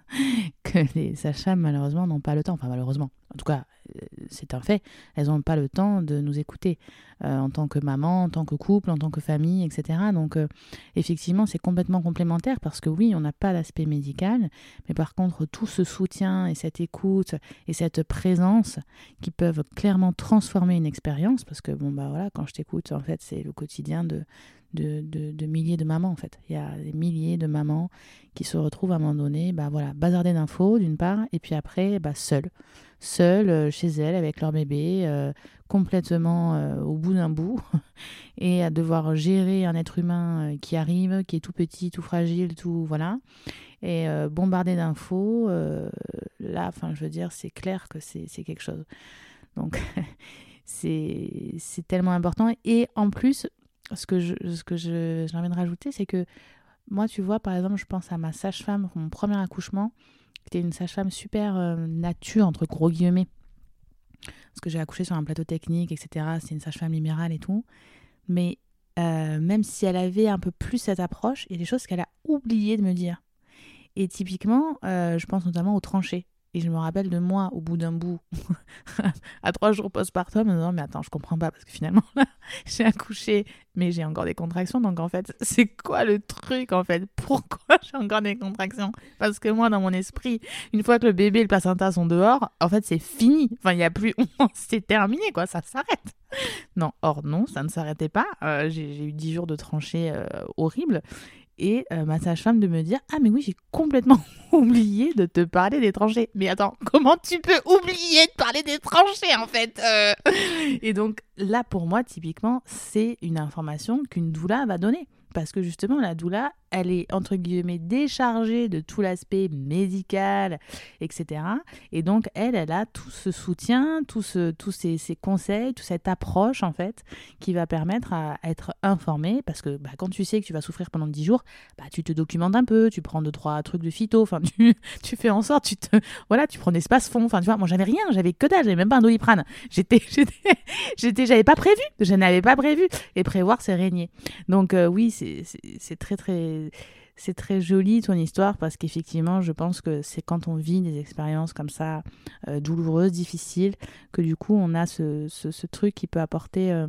A: que les sages malheureusement n'ont pas le temps. Enfin malheureusement, en tout cas euh, c'est un fait, elles n'ont pas le temps de nous écouter euh, en tant que maman, en tant que couple, en tant que famille, etc. Donc euh, effectivement, c'est complètement complémentaire parce que oui, on n'a pas l'aspect médical, mais par contre, tout ce soutien et cette écoute et cette présence qui peuvent clairement transformer une expérience, parce que bon, bah voilà, quand je t'écoute, en fait, c'est le quotidien de, de, de, milliers de mamans en fait. Il y a des milliers de mamans qui se retrouvent à un moment donné, bah voilà, bazardées d'infos d'une part, et puis après, bah, seules seules euh, chez elles avec leur bébé, euh, complètement euh, au bout d'un bout, <laughs> et à devoir gérer un être humain qui arrive, qui est tout petit, tout fragile, tout voilà, et bombardé d'infos. là, enfin, je veux dire, c'est clair que c'est quelque chose. Donc, <laughs> c'est tellement important. Et en plus, ce que j'ai je, ce que je, envie de rajouter, c'est que moi, tu vois, par exemple, je pense à ma sage-femme, mon premier accouchement était une sage-femme super euh, nature, entre gros guillemets. Parce que j'ai accouché sur un plateau technique, etc. C'est une sage-femme libérale et tout. Mais euh, même si elle avait un peu plus cette approche, il y a des choses qu'elle a oublié de me dire. Et typiquement, euh, je pense notamment aux tranchées. Et je me rappelle de moi, au bout d'un bout, <laughs> à trois jours postpartum, me disant Mais attends, je comprends pas, parce que finalement, <laughs> j'ai accouché, mais j'ai encore des contractions. Donc en fait, c'est quoi le truc en fait? Pourquoi <laughs> j'ai encore des contractions? Parce que moi, dans mon esprit, une fois que le bébé et le placenta sont dehors, en fait, c'est fini. Enfin, il n'y a plus. c'est terminé, quoi, ça s'arrête. Non, or non, ça ne s'arrêtait pas. Euh, j'ai eu dix jours de tranchées euh, horribles et euh, ma sage-femme de me dire Ah, mais oui, j'ai complètement <laughs> oublié de te parler des tranchées. Mais attends, comment tu peux oublier de parler des tranchées en fait euh? Et donc là, pour moi, typiquement, c'est une information qu'une doula va donner. Parce que justement, la doula, elle est entre guillemets déchargée de tout l'aspect médical, etc. Et donc, elle, elle a tout ce soutien, tout ce, tous ces, conseils, toute cette approche, en fait, qui va permettre à être informée. Parce que bah, quand tu sais que tu vas souffrir pendant 10 jours, bah, tu te documentes un peu, tu prends deux, trois trucs de phyto, enfin, tu, <laughs> tu fais en sorte, tu te, voilà, tu prends des espaces fonds. Enfin, tu vois, moi, j'avais rien, j'avais que dalle, j'avais même pas un doliprane. <laughs> J'étais, j'étais, j'avais pas prévu, je n'avais pas prévu. Et prévoir, c'est régner. Donc, euh, oui, c'est très, très c'est très joli ton histoire parce qu'effectivement, je pense que c'est quand on vit des expériences comme ça, euh, douloureuses, difficiles, que du coup, on a ce, ce, truc qui peut apporter euh,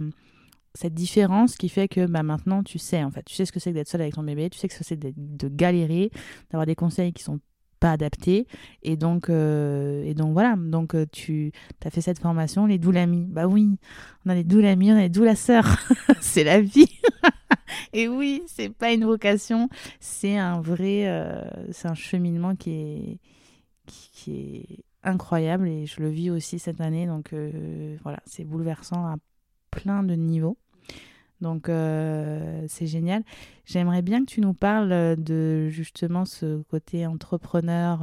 A: cette différence qui fait que bah, maintenant, tu sais, en fait, tu sais ce que c'est d'être seul avec ton bébé, tu sais ce que c'est de galérer, d'avoir des conseils qui sont pas adaptés. Et donc euh, et donc voilà. Donc tu as fait cette formation les doulamis bah oui on a les doulamis on a les doulasseurs <laughs> c'est la vie <laughs> <laughs> et oui, c'est pas une vocation, c'est un vrai, euh, c'est un cheminement qui est, incroyable et je le vis aussi cette année. Donc euh, voilà, c'est bouleversant à plein de niveaux. Donc euh, c'est génial. J'aimerais bien que tu nous parles de justement ce côté entrepreneur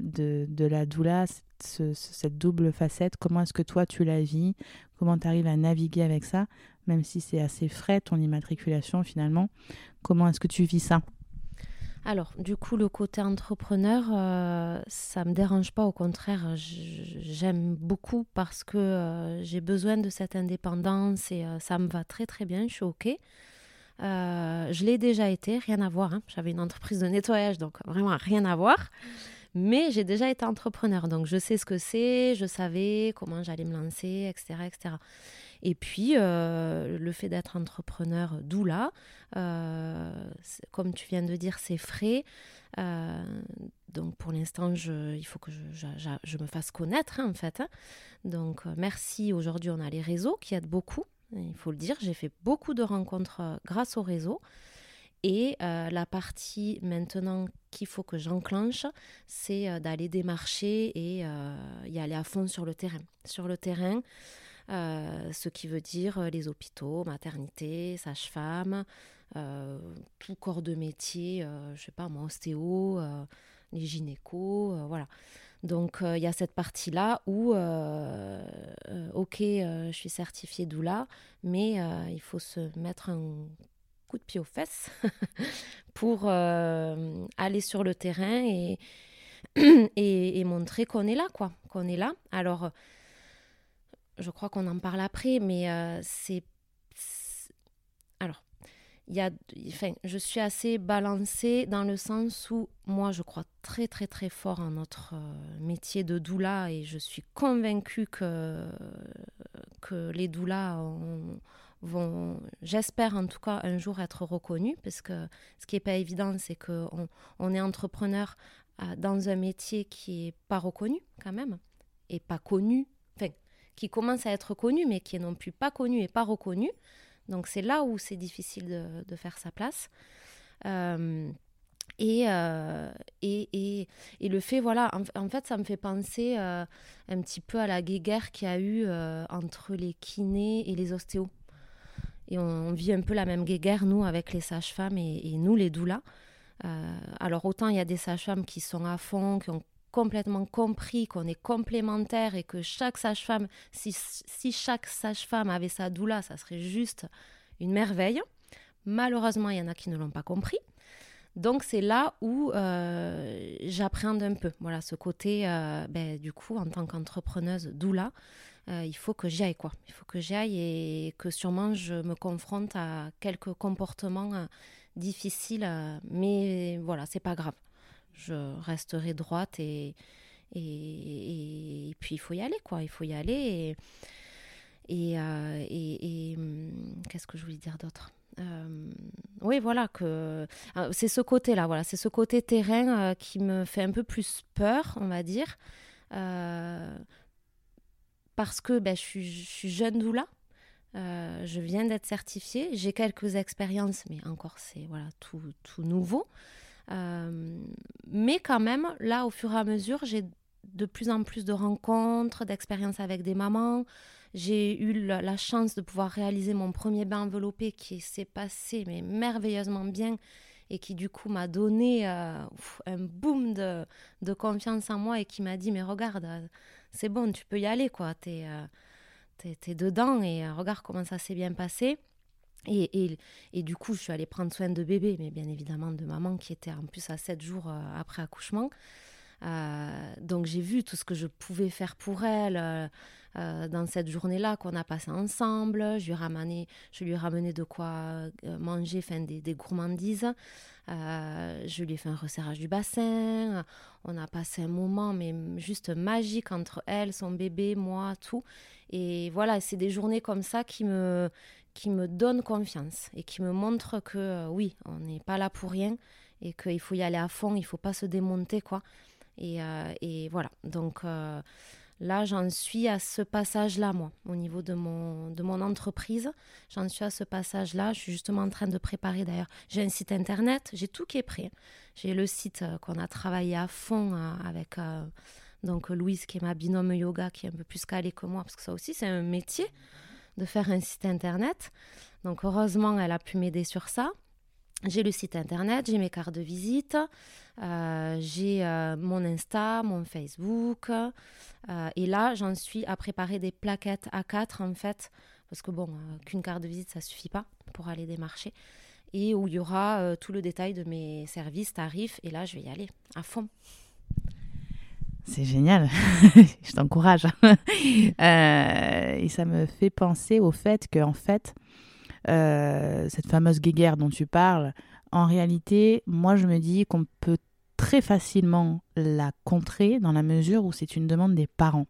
A: de, de, la doula, cette double facette. Comment est-ce que toi tu la vis? Comment tu arrives à naviguer avec ça? Même si c'est assez frais ton immatriculation finalement. Comment est-ce que tu vis ça?
B: Alors, du coup, le côté entrepreneur, euh, ça me dérange pas. Au contraire, j'aime beaucoup parce que euh, j'ai besoin de cette indépendance et euh, ça me va très très bien. Je suis ok. je l'ai déjà été, rien à voir. Hein. J'avais une entreprise de nettoyage, donc vraiment rien à voir. Mais j'ai déjà été entrepreneur, donc je sais ce que c'est, je savais comment j'allais me lancer, etc., etc. Et puis, euh, le fait d'être entrepreneur doula, euh, comme tu viens de dire, c'est frais. Euh, donc, pour l'instant, il faut que je, me fasse connaître, hein, en fait. Hein. Donc, merci. Aujourd'hui, on a les réseaux qui aident beaucoup. Il faut le dire, j'ai fait beaucoup de rencontres grâce au réseau. Et la partie maintenant qu'il faut que j'enclenche, c'est d'aller démarcher et y aller à fond sur le terrain. Sur le terrain, euh, ce qui veut dire euh, les hôpitaux, maternité, sage-femme, euh, tout corps de métier, je sais pas moi, ostéo, les gynécos, voilà. Donc il y a cette partie-là où, ok, je suis certifiée doula, mais il faut se mettre un coup de pied aux fesses <laughs> pour aller sur le terrain <clears throat> et, et, montrer qu'on est là, quoi, qu'on est là. Alors, je crois qu'on en parle après, mais c'est alors y a, je suis assez balancée dans le sens où moi, je crois très, très, très fort en notre euh, métier de doula et je suis convaincue que, que les doulas vont, j'espère en tout cas, un jour être reconnus parce que ce qui n'est pas évident, c'est qu'on on est entrepreneur euh, dans un métier qui n'est pas reconnu quand même et pas connu, qui commence à être connu mais qui est non plus pas connu et pas reconnu. Donc c'est là où c'est difficile de, faire sa place. Euh, euh, et, et, et, le fait, voilà, en, fait, ça me fait penser euh, un petit peu à la guéguerre qu'il y a eu entre les kinés et les ostéos. Et on, vit un peu la même guéguerre, nous, avec les sages-femmes et, nous, les doulas. alors, autant il y a des sages-femmes qui sont à fond, qui ont complètement compris qu'on est complémentaires et que chaque sage-femme, si, si, chaque sage-femme avait sa doula, ça serait juste une merveille. Malheureusement, il y en a qui ne l'ont pas compris. Donc c'est là où euh, j'appréhende un peu. Voilà, ce côté, euh, ben, du coup, en tant qu'entrepreneuse doula, euh, il faut que j'y aille, quoi. Il faut que j'y aille et que sûrement je me confronte à quelques comportements difficiles. mais voilà, c'est pas grave je resterai droite et, et, puis il faut y aller, quoi. Il faut y aller. Et, et, euh, hum, qu'est-ce que je voulais dire d'autre? Euh, oui, voilà, que euh, c'est ce côté-là, voilà, c'est ce côté terrain qui me fait un peu plus peur, on va dire, parce que ben, je, suis, je suis jeune doula, je viens d'être certifiée, j'ai quelques expériences, mais encore c'est voilà tout, tout nouveau. Euh, mais quand même, là, au fur et à mesure, j'ai de plus en plus de rencontres, d'expériences avec des mamans. J'ai eu la, chance de pouvoir réaliser mon premier bain enveloppé qui s'est passé mais merveilleusement bien et qui du coup m'a donné euh, un boom de, confiance en moi et qui m'a dit mais regarde, c'est bon, tu peux y aller quoi, t'es es, es, dedans et regarde comment ça s'est bien passé. Et, et, du coup, je suis allée prendre soin de bébé, mais bien évidemment de maman qui était en plus à 7 jours euh, après accouchement. Euh, donc j'ai vu tout ce que je pouvais faire pour elle euh, dans cette journée-là qu'on a passé ensemble. Je lui je lui ai ramené de quoi manger, enfin des, des gourmandises. je lui ai fait un resserrage du bassin. On a passé un moment, mais juste magique entre elle, son bébé, moi, tout. Et voilà, c'est des journées comme ça qui me qui me donne confiance et qui me montre que euh, oui, on n'est pas là pour rien et qu'il faut y aller à fond, il faut pas se démonter quoi. Et, euh, et voilà. Donc euh, là, j'en suis à ce passage-là, moi, au niveau de mon, de mon entreprise. J'en suis à ce passage-là. Je suis justement en train de préparer d'ailleurs. J'ai un site internet, j'ai tout qui est prêt. J'ai le site qu'on a travaillé à fond avec donc Louise, qui est ma binôme yoga, qui est un peu plus calée que moi, parce que ça aussi, c'est un métier de faire un site internet. Donc heureusement, elle a pu m'aider sur ça. J'ai le site internet, j'ai mes cartes de visite, euh, j'ai euh, mon Insta, mon Facebook. Euh, et là, j'en suis à préparer des plaquettes A4 en fait, parce que bon, qu'une carte de visite, ça suffit pas pour aller démarcher. Et où il y aura tout le détail de mes services, tarifs. Et là, je vais y aller à fond.
A: C'est génial, <laughs> je t'encourage. Euh, et ça me fait penser au fait que, en fait, euh, cette fameuse guéguerre dont tu parles, en réalité, moi je me dis qu'on peut très facilement la contrer dans la mesure où c'est une demande des parents.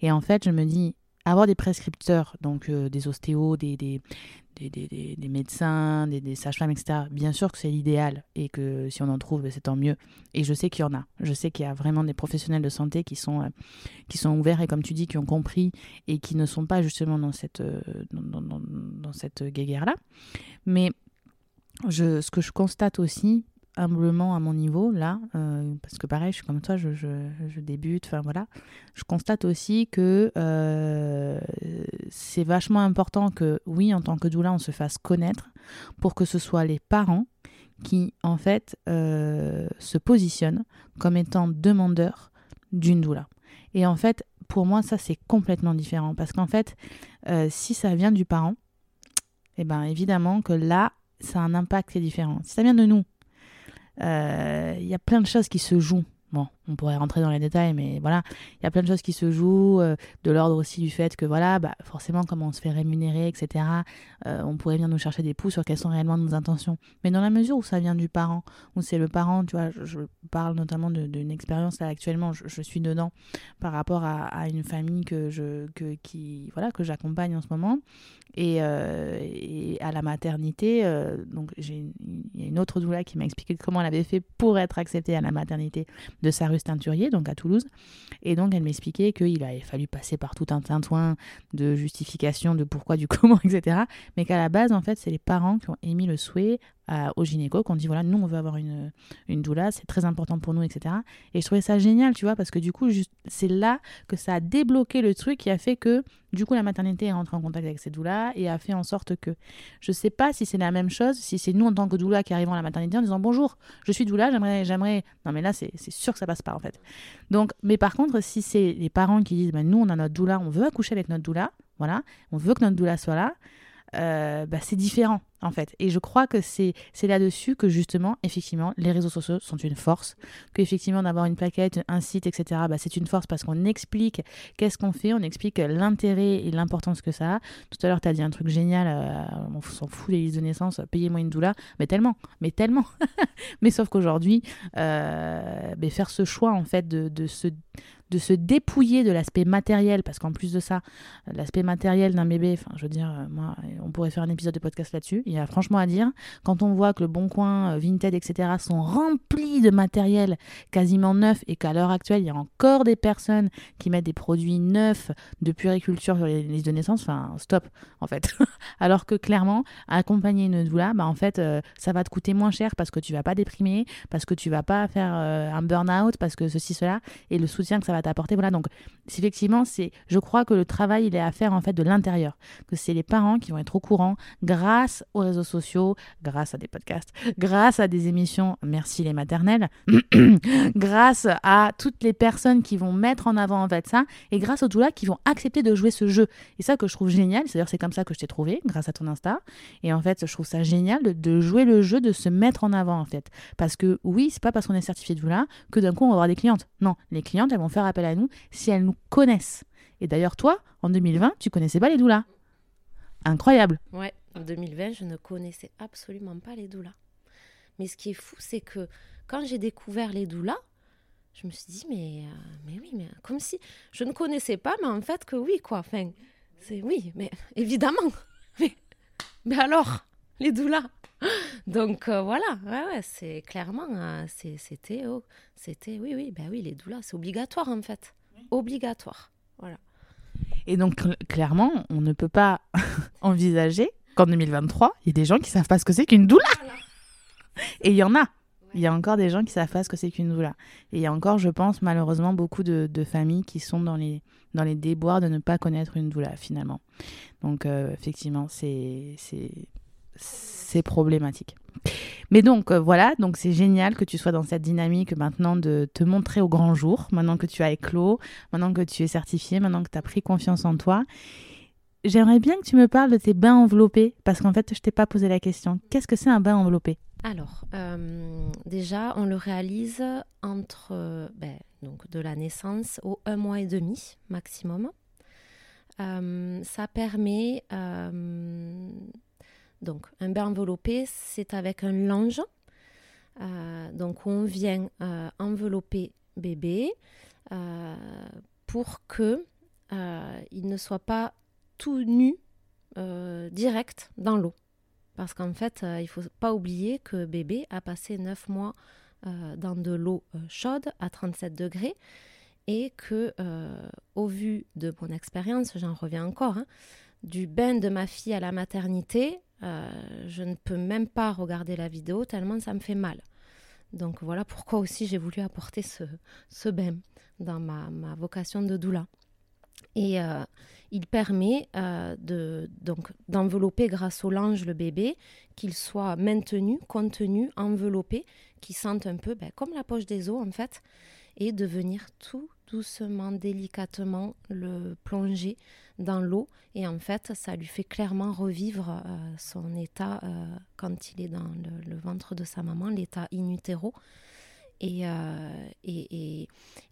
A: Et en fait, je me dis, avoir des prescripteurs, donc euh, des ostéos, des, des, des, des, médecins, des, sages-femmes, etc. Bien sûr que c'est l'idéal et que si on en trouve, c'est tant mieux. Et je sais qu'il y en a. Je sais qu'il y a vraiment des professionnels de santé qui sont, euh, qui sont ouverts et comme tu dis, qui ont compris et qui ne sont pas justement dans cette, euh, dans, dans, dans, cette guéguerre-là. Mais je, ce que je constate aussi, humblement à mon niveau, là, euh, parce que pareil, je suis comme toi, je, je, débute, enfin voilà, je constate aussi que euh, c'est vachement important que, oui, en tant que doula, on se fasse connaître pour que ce soit les parents qui, en fait, euh, se positionnent comme étant demandeurs d'une doula. Et en fait, pour moi, ça, c'est complètement différent, parce qu'en fait, si ça vient du parent, eh ben évidemment que là, ça a un impact qui est différent. Si ça vient de nous, il y a plein de choses qui se jouent Bon, on pourrait rentrer dans les détails, mais voilà, il y a plein de choses qui se jouent, euh, de l'ordre aussi du fait que, voilà, bah, forcément, comme on se fait rémunérer, etc., euh, on pourrait venir nous chercher des pouces sur quelles sont réellement nos intentions. Mais dans la mesure où ça vient du parent, où c'est le parent, tu vois, je, parle notamment d'une expérience là actuellement, je, suis dedans par rapport à, une famille que je, que, qui, voilà, que j'accompagne en ce moment, et, euh, à la maternité, donc j'ai a une autre doula qui m'a expliqué comment elle avait fait pour être acceptée à la maternité de sa rue Teinturier, donc à Toulouse. Et donc, elle m'expliquait qu'il avait fallu passer par tout un tintouin de justification de pourquoi, du <laughs> comment, etc. Mais qu'à la base, en fait, c'est les parents qui ont émis le souhait au gynéco qu'on dit voilà, nous on veut avoir une, une doula, c'est très important pour nous, etc. Et je trouvais ça génial, tu vois, parce que du coup, c'est là que ça a débloqué le truc qui a fait que du coup la maternité est rentrée en contact avec cette doula et a fait en sorte que je sais pas si c'est la même chose, si c'est nous en tant que doula qui arrivons à la maternité en disant bonjour, je suis doula, j'aimerais, j'aimerais. Non mais là c'est sûr que ça passe pas en fait. Donc, mais par contre, si c'est les parents qui disent bah, nous on a notre doula, on veut accoucher avec notre doula, voilà, on veut que notre doula soit là. Euh, bah, c'est différent en fait. Et je crois que c'est là-dessus que justement, effectivement, les réseaux sociaux sont une force, que effectivement d'avoir une plaquette, un site, etc., bah, c'est une force parce qu'on explique qu'est-ce qu'on fait, on explique l'intérêt et l'importance que ça a. Tout à l'heure, tu as dit un truc génial, euh, on s'en fout des listes de naissance, payez-moi une doula, mais tellement, mais tellement. <laughs> mais sauf qu'aujourd'hui, euh, faire ce choix en fait de, de se de se dépouiller de l'aspect matériel, parce qu'en plus de ça, l'aspect matériel d'un bébé, je veux dire, euh, on pourrait faire un épisode de podcast là-dessus. Il y a franchement à dire. Quand on voit que le Bon Coin, euh, Vinted, etc., sont remplis de matériel quasiment neuf et qu'à l'heure actuelle, il y a encore des personnes qui mettent des produits neufs de puriculture sur les listes de naissance, enfin, stop, en fait. <laughs> Alors que clairement, accompagner une doula, bah, en fait, euh, ça va te coûter moins cher parce que tu vas pas déprimer, parce que tu vas pas faire un burn-out, parce que ceci, cela, et le soutien que ça va t'apporter. Voilà, donc effectivement, c'est, je crois que le travail, il est à faire en fait de l'intérieur, que c'est les parents qui vont être au courant grâce aux réseaux sociaux, grâce à des podcasts, grâce à des émissions, merci les maternelles, <coughs> grâce à toutes les personnes qui vont mettre en avant en fait ça, et grâce aux doulas qui vont accepter de jouer ce jeu. Et ça que je trouve génial, c'est-à-dire c'est comme ça que je t'ai trouvé, grâce à ton Insta. Et en fait, je trouve ça génial de, jouer le jeu, de se mettre en avant en fait. Parce que oui, c'est pas parce qu'on est certifié de doula que d'un coup on va avoir des clientes. Non, les clientes, elles vont faire appel à nous si elles nous connaissent. Et d'ailleurs, toi, en 2020, tu connaissais pas les doulas. Incroyable.
B: Ouais, en 2020, je ne connaissais absolument pas les doulas. Mais ce qui est fou, c'est que quand j'ai découvert les doulas, je me suis dit, mais, euh, mais oui, mais comme si je ne connaissais pas, mais en fait que oui, quoi. Enfin, c'est oui, mais évidemment. <laughs> Mais, mais alors, <laughs> les doulas. Donc euh, voilà, ouais, ouais, c'est clairement, euh, c'était, oh, c'était, oui, oui, ben oui, les doulas, c'est obligatoire en fait, obligatoire, voilà.
A: Et donc clairement, on ne peut pas <laughs> envisager qu'en 2023, il y ait des gens qui savent pas ce que c'est qu'une doula. <laughs> Et il y en a. Il y a encore des gens qui savent pas ce que c'est qu'une doula. Et il y a encore, je pense, malheureusement, beaucoup de, familles qui sont dans les, dans les déboires de ne pas connaître une doula, finalement. Donc, euh, effectivement, c'est c'est problématique. Mais donc euh, voilà, donc c'est génial que tu sois dans cette dynamique maintenant de te montrer au grand jour, maintenant que tu as éclos, maintenant que tu es certifié, maintenant que tu as pris confiance en toi. J'aimerais bien que tu me parles de tes bains enveloppés, parce qu'en fait, je t'ai pas posé la question. Qu'est-ce que c'est un bain enveloppé?
B: Alors, euh, déjà, on le réalise entre euh, ben, donc de la naissance au un mois et demi maximum. ça permet donc, un bain enveloppé, c'est avec un linge. Euh, donc, on vient euh, envelopper bébé euh, pour que il ne soit pas tout nu direct dans l'eau. Parce qu'en fait, il ne faut pas oublier que bébé a passé 9 mois dans de l'eau chaude à 37 degrés et que, au vu de mon expérience, j'en reviens encore, hein, du bain de ma fille à la maternité, euh, je ne peux même pas regarder la vidéo tellement ça me fait mal. Donc voilà pourquoi aussi j'ai voulu apporter ce, ce bain dans ma, vocation de doula. Et euh, il permet euh, de, donc, d'envelopper grâce au linge le bébé, qu'il soit maintenu, contenu, enveloppé, qu'il sente un peu ben, comme la poche des os en fait, et de venir tout doucement, délicatement le plonger dans l'eau. Et en fait, ça lui fait clairement revivre son état quand il est dans le, ventre de sa maman, l'état in utero. Et, et,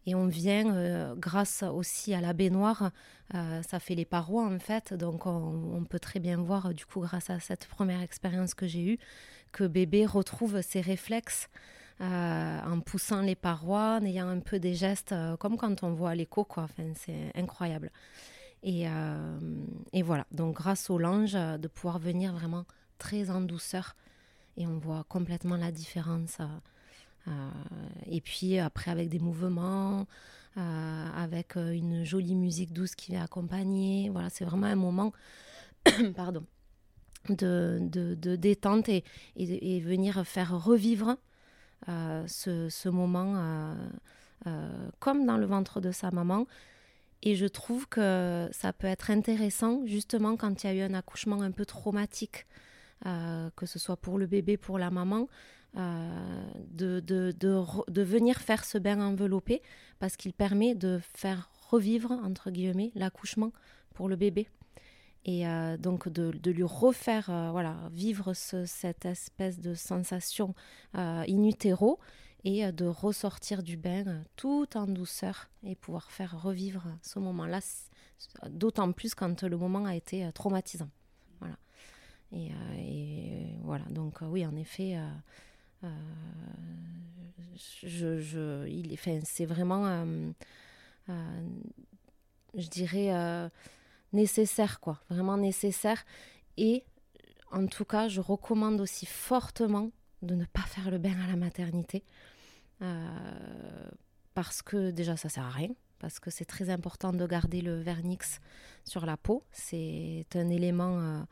B: et, on vient, grâce aussi à la baignoire, ça fait les parois en fait, donc on, peut très bien voir, du coup, grâce à cette première expérience que j'ai eue, que bébé retrouve ses réflexes euh, en poussant les parois, en ayant un peu des gestes euh, comme quand on voit l'écho, quoi. Enfin, c'est incroyable. Et, euh, et, voilà, donc grâce au linge, de pouvoir venir vraiment très en douceur. Et on voit complètement la différence. et puis après, avec des mouvements, avec une jolie musique douce qui vient accompagner. Voilà, c'est vraiment un moment <coughs> pardon, de, détente et, venir faire revivre euh, ce, moment euh, euh, comme dans le ventre de sa maman. Et je trouve que ça peut être intéressant justement quand il y a eu un accouchement un peu traumatique, que ce soit pour le bébé, pour la maman, de, de, venir faire ce bain enveloppé parce qu'il permet de faire revivre, entre guillemets, l'accouchement pour le bébé. Et euh, donc de, lui refaire euh, voilà, vivre cette espèce de sensation euh, in utero et de ressortir du bain tout en douceur et pouvoir faire revivre ce moment-là, d'autant plus quand le moment a été traumatisant. Voilà. Et, voilà, donc oui, en effet, je, je, il, c'est vraiment, je dirais nécessaire, quoi, vraiment nécessaire. Et en tout cas, je recommande aussi fortement de ne pas faire le bain à la maternité. Euh, parce que déjà, ça sert à rien. Parce que c'est très important de garder le vernix sur la peau. C'est un élément euh,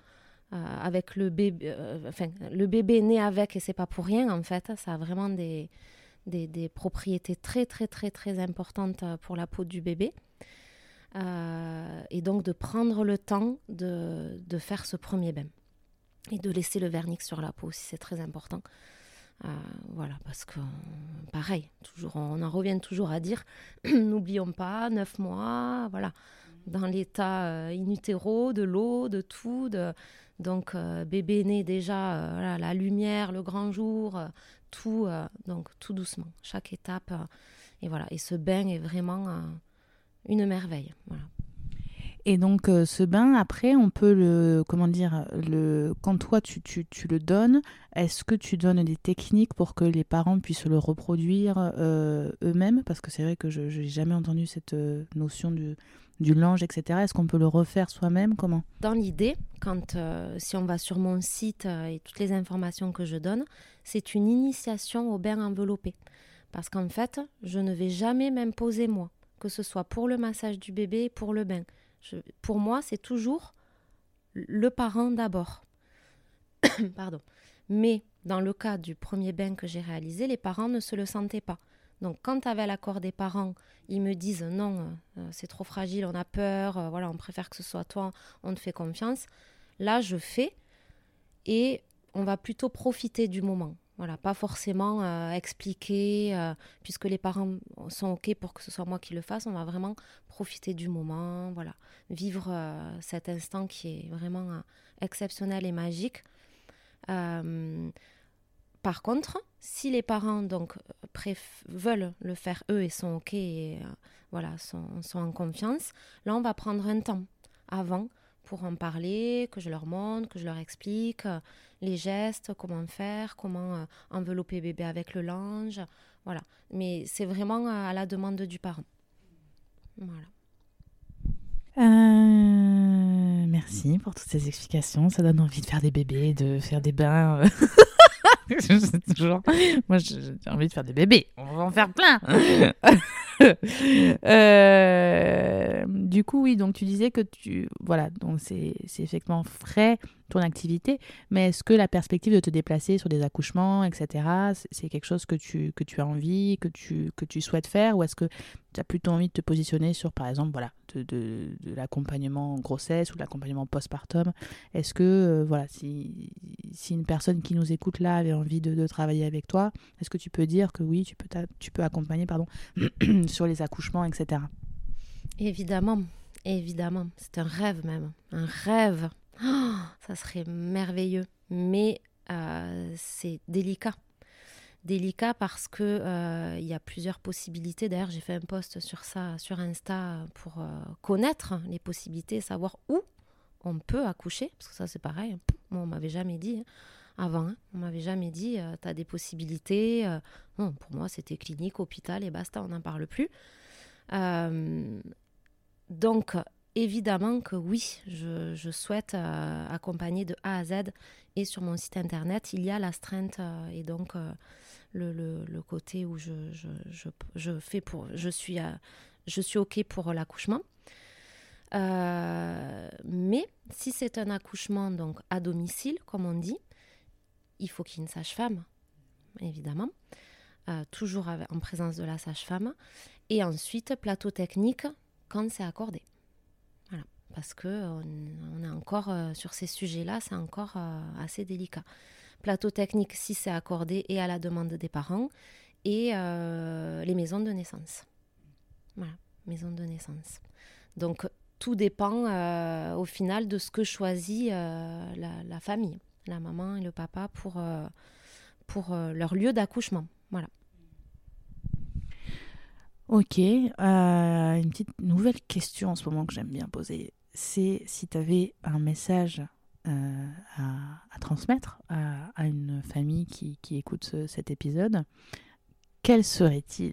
B: euh, avec le bébé. enfin, le bébé né avec et c'est pas pour rien en fait. Ça a vraiment des, des, des propriétés très, très, très, très importantes pour la peau du bébé. Et donc de prendre le temps de, de, faire ce premier bain et de laisser le vernix sur la peau aussi, c'est très important. Euh, voilà, parce que pareil, toujours, on en revient toujours à dire, <clears throat> n'oublions pas, neuf mois, voilà, dans l'état euh, in de l'eau, de tout, de, donc bébé né déjà, la lumière, le grand jour, tout, donc tout doucement, chaque étape, et voilà, et ce bain est vraiment une merveille. Voilà.
A: Et donc euh, ce bain, après, on peut le, comment dire, le, quand toi tu, tu, tu le donnes, est-ce que tu donnes des techniques pour que les parents puissent le reproduire euh, eux-mêmes? Parce que c'est vrai que je n'ai jamais entendu cette euh, notion du, du linge, etc. Est-ce qu'on peut le refaire soi-même? Comment?
B: Dans l'idée, quand si on va sur mon site et toutes les informations que je donne, c'est une initiation au bain enveloppé. Parce qu'en fait, je ne vais jamais m'imposer moi que ce soit pour le massage du bébé, pour le bain. Pour moi, c'est toujours le parent d'abord. <coughs> Pardon. Mais dans le cas du premier bain que j'ai réalisé, les parents ne se le sentaient pas. Donc quand avec l'accord des parents, ils me disent non, euh, c'est trop fragile, on a peur, euh, voilà, on préfère que ce soit toi, on te fait confiance. Là, je fais et on va plutôt profiter du moment. Voilà, pas forcément euh, expliquer, euh, puisque les parents sont OK pour que ce soit moi qui le fasse. On va vraiment profiter du moment, voilà, vivre euh, cet instant qui est vraiment exceptionnel et magique. par contre, si les parents donc veulent le faire eux et sont OK et voilà, sont, sont en confiance, là on va prendre un temps avant pour en parler, que je leur montre, que je leur explique euh, les gestes, comment faire, comment euh, envelopper bébé avec le linge. Voilà. Mais c'est vraiment à la demande du parent. Voilà.
A: Euh, merci pour toutes ces explications. Ça donne envie de faire des bébés, de faire des bains. <laughs> toujours... Moi, j'ai envie de faire des bébés. On va en faire plein. <laughs> Euh, du coup, oui, donc tu disais que tu. Voilà, donc c'est effectivement frais ton activité, mais est-ce que la perspective de te déplacer sur des accouchements, etc., c'est quelque chose que tu, que tu as envie, que tu, que tu souhaites faire, ou est-ce que tu as plutôt envie de te positionner sur, par exemple, voilà, de, de, de l'accompagnement grossesse ou de l'accompagnement postpartum? Est-ce que, euh, voilà, si, si une personne qui nous écoute là avait envie de, de travailler avec toi, est-ce que tu peux dire que oui, tu peux, tu peux accompagner, pardon, <clears throat> sur les accouchements, etc.
B: Évidemment, Évidemment, c'est un rêve même, un rêve. Ça serait merveilleux, mais euh, c'est délicat. Délicat parce que euh, il y a plusieurs possibilités. D'ailleurs, j'ai fait un post sur ça sur Insta pour euh, connaître les possibilités, savoir où on peut accoucher, parce que ça c'est pareil. Moi, on m'avait jamais dit hein, avant. Hein. on m'avait jamais dit, tu as des possibilités. pour moi, c'était clinique, hôpital et basta, on n'en parle plus. donc, évidemment que oui, je, souhaite accompagner de A à Z et sur mon site internet, il y a l'astreinte euh, et donc euh, le, côté où je, fais pour, je suis, suis OK pour l'accouchement. Euh, mais si c'est un accouchement donc à domicile, comme on dit, il faut qu'il y ait une sage-femme, évidemment, toujours en présence de la sage-femme. Et ensuite, plateau technique quand c'est accordé parce que on, est encore euh, sur ces sujets-là, c'est encore euh, assez délicat. Plateau technique, si c'est accordé et à la demande des parents, et euh, les maisons de naissance. Voilà, maisons de naissance. Donc tout dépend au final de ce que choisit la, famille, la maman et le papa pour, pour leur lieu d'accouchement. Voilà.
A: Ok, une petite nouvelle question en ce moment que j'aime bien poser c'est si tu avais un message euh, à, transmettre à, une famille qui, écoute cet épisode, quel serait-il?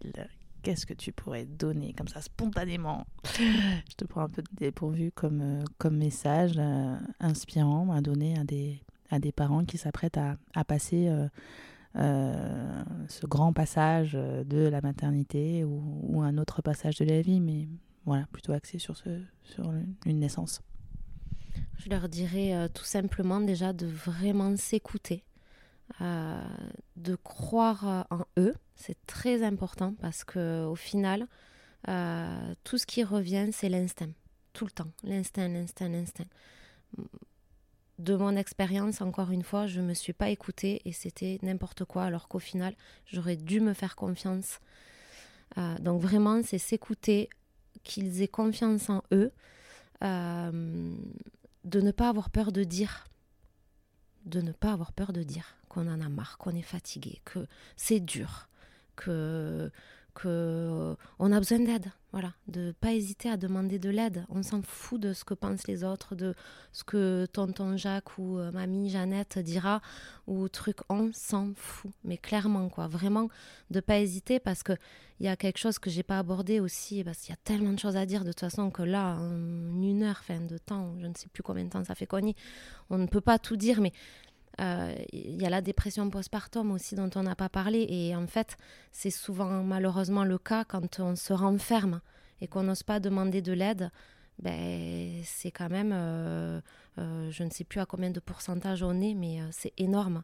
A: Qu'est-ce que tu pourrais donner comme ça spontanément? Je te prends un peu dépourvu comme, euh, message euh, inspirant à donner à des, à des parents qui s'apprêtent à, passer ce grand passage de la maternité ou, ou, un autre passage de la vie, mais voilà, plutôt axé sur, ce, sur une naissance.
B: Je leur dirais euh, tout simplement déjà de vraiment s'écouter, euh, de croire euh, en eux. C'est très important parce que au final, tout ce qui revient, c'est l'instinct. Tout le temps. L'instinct, l'instinct, l'instinct. De mon expérience, encore une fois, je ne me suis pas écoutée et c'était n'importe quoi, alors qu'au final, j'aurais dû me faire confiance. donc vraiment, c'est s'écouter, qu'ils aient confiance en eux, euh, de ne pas avoir peur de dire, de ne pas avoir peur de dire qu'on en a marre, qu'on est fatigué, que c'est dur, que que euh, a besoin d'aide, voilà, de pas hésiter à demander de l'aide. On s'en fout de ce que pensent les autres, de ce que tonton Jacques ou euh, mamie Jeannette dira ou truc, on s'en fout. Mais clairement quoi, vraiment de pas hésiter parce que il y a quelque chose que j'ai pas abordé aussi parce qu'il y a tellement de choses à dire de toute façon que là en une heure fin de temps, je ne sais plus combien de temps ça fait qu'on y, on ne peut pas tout dire mais il y a la dépression postpartum aussi dont on n'a pas parlé. Et en fait, c'est souvent malheureusement le cas quand on se renferme et qu'on n'ose pas demander de l'aide. Ben, c'est quand même, euh, euh, je ne sais plus à combien de pourcentage on est, mais c'est énorme.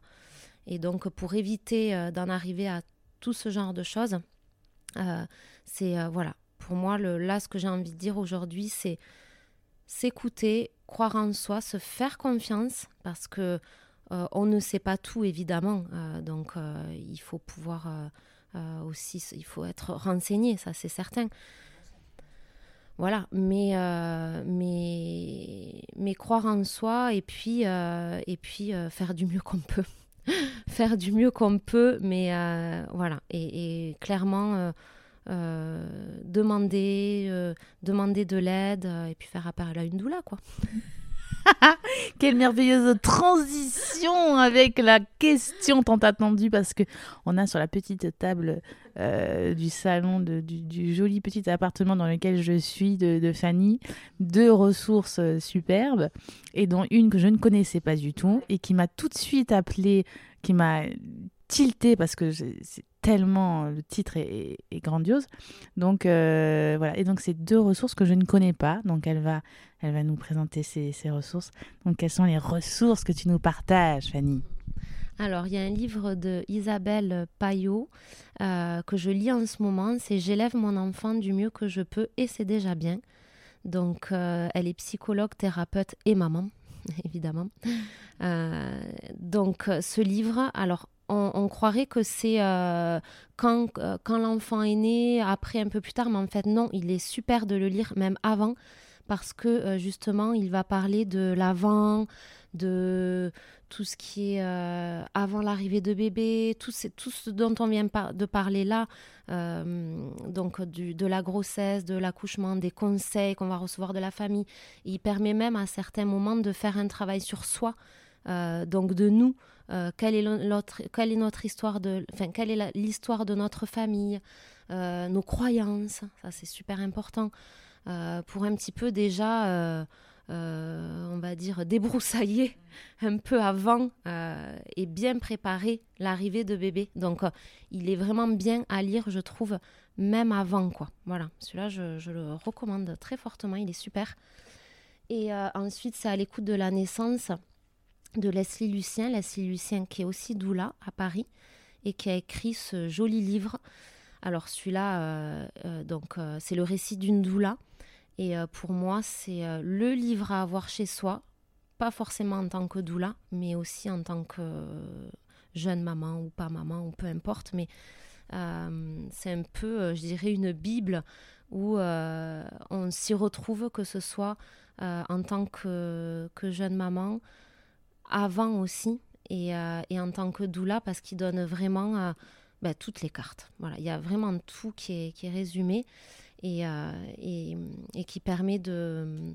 B: Et donc, pour éviter d'en arriver à tout ce genre de choses, c'est, voilà, pour moi, le, là, ce que j'ai envie de dire aujourd'hui, c'est s'écouter, croire en soi, se faire confiance, parce que euh, on ne sait pas tout, évidemment. Euh, donc, euh, il faut pouvoir aussi, il faut être renseigné, ça c'est certain. Voilà, mais, mais, mais croire en soi et puis, et puis faire du mieux qu'on peut. <laughs> faire du mieux qu'on peut, mais voilà. Et, clairement, demander, demander de l'aide et puis faire appel à une doula, quoi. <laughs> <laughs>
A: Quelle merveilleuse transition avec la question tant attendue parce que on a sur la petite table euh, du salon du, joli petit appartement dans lequel je suis de, Fanny deux ressources superbes et dont une que je ne connaissais pas du tout et qui m'a tout de suite appelée, qui m'a tilté parce que c'est tellement le titre est, grandiose. Donc euh, voilà, et donc c'est deux ressources que je ne connais pas. Donc elle va, elle va nous présenter ces, ressources. Donc quelles sont les ressources que tu nous partages, Fanny?
B: Alors, il y a un livre de Isabelle Payot euh, que je lis en ce moment. C'est J'élève mon enfant du mieux que je peux et c'est déjà bien. Donc, euh, elle est psychologue, thérapeute et maman, <laughs> évidemment. donc, ce livre, alors on, croirait que c'est euh, quand, euh, quand l'enfant est né, après un peu plus tard, mais en fait non, il est super de le lire même avant parce que justement, il va parler de l'avant, de tout ce qui est euh, avant l'arrivée de bébé, tout, tout, ce dont on vient de parler là, euh, donc de la grossesse, de l'accouchement, des conseils qu'on va recevoir de la famille. Il permet même à certains moments de faire un travail sur soi, euh, donc de nous. Quelle, est notre, quelle est notre histoire de, enfin, quelle est l'histoire de notre famille, nos croyances, ça c'est super important, pour un petit peu déjà euh, on va dire, débroussailler un peu avant euh, et bien préparer l'arrivée de bébé. Donc, euh, il est vraiment bien à lire, je trouve, même avant, quoi. Voilà, celui-là, je, le recommande très fortement, il est super. Et ensuite, c'est à l'écoute de la naissance de Leslie Lucien, Leslie Lucien qui est aussi doula à Paris et qui a écrit ce joli livre. Alors celui-là, donc c'est le récit d'une doula et euh, pour moi, c'est euh, le livre à avoir chez soi, pas forcément en tant que doula, mais aussi en tant que jeune maman ou pas maman, ou peu importe. Mais euh, c'est un peu, je dirais, une Bible où on s'y retrouve, que ce soit en tant que, jeune maman, avant aussi, et, et en tant que doula, parce qu'il donne vraiment ben, toutes les cartes. Voilà, il y a vraiment tout qui est, qui est résumé. Euh, et, et, qui permet de,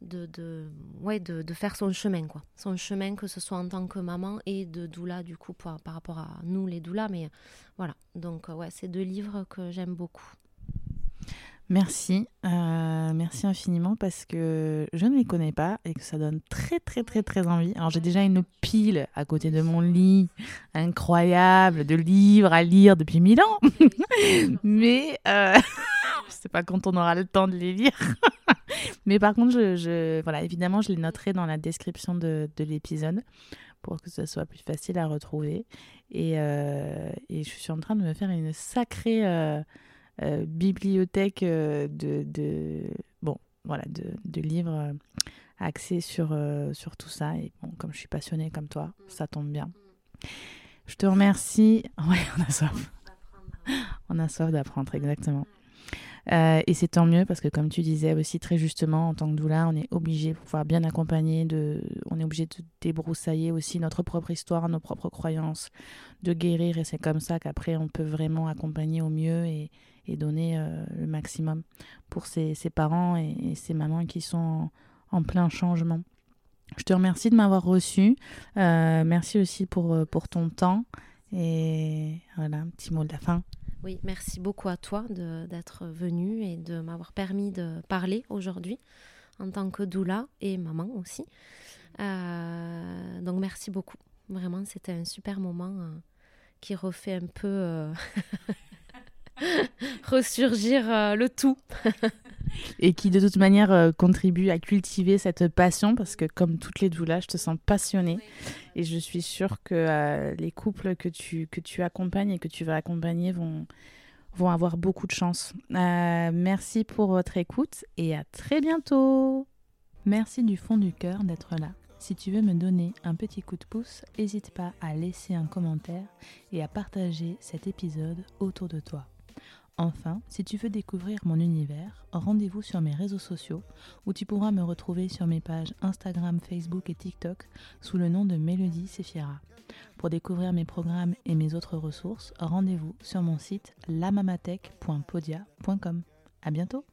B: de, ouais, de, faire son chemin, quoi. Son chemin, que ce soit en tant que maman et de doula, du coup, par, par rapport à nous, les doulas. Mais voilà, donc, ouais, c'est deux livres que j'aime beaucoup.
A: Merci, euh, merci infiniment parce que je ne les connais pas et que ça donne très très très très envie. Alors j'ai déjà une pile à côté de mon lit, incroyable, de livres à lire depuis mille ans, <laughs> mais euh, <laughs> je sais pas quand on aura le temps de les lire. <laughs> Mais par contre, voilà, évidemment, je les noterai dans la description de, de l'épisode pour que ce soit plus facile à retrouver. Et, euh, et, je suis en train de me faire une sacrée euh, euh, bibliothèque de, de, bon, voilà, de, de livres axés sur, sur tout ça. Et bon, comme je suis passionnée comme toi, ça tombe bien. Je te remercie. <laughs> Ouais, on a soif. On a soif d'apprendre, exactement. Euh, et c'est tant mieux parce que, comme tu disais aussi très justement, en tant que doula, on est obligé, pour pouvoir bien accompagner, de, on est obligé de débroussailler aussi notre propre histoire, nos propres croyances, de guérir. Et c'est comme ça qu'après, on peut vraiment accompagner au mieux et, et donner euh, le maximum pour ces, parents et, ces mamans qui sont en, plein changement. Je te remercie de m'avoir reçu. Euh, merci aussi pour, pour ton temps. Et voilà, un petit mot de la fin.
B: Oui, merci beaucoup à toi d'être venu et de m'avoir permis de parler aujourd'hui en tant que doula et maman aussi. Euh, donc merci beaucoup. Vraiment, c'était un super moment euh, qui refait un peu euh, <laughs> ressurgir le tout. <laughs>
A: et qui de toute manière euh, contribue à cultiver cette passion parce que comme toutes les doulas, je te sens passionnée et je suis sûre que euh, les couples que tu, que tu accompagnes et que tu vas accompagner vont, vont avoir beaucoup de chance. Euh, merci pour votre écoute et à très bientôt. Merci du fond du cœur d'être là. Si tu veux me donner un petit coup de pouce, n'hésite pas à laisser un commentaire et à partager cet épisode autour de toi. Enfin, si tu veux découvrir mon univers, rendez-vous sur mes réseaux sociaux où tu pourras me retrouver sur mes pages Instagram, Facebook et TikTok sous le nom de Mélodie Sefiera. Pour découvrir mes programmes et mes autres ressources, rendez-vous sur mon site lamamatech.podia.com. À bientôt!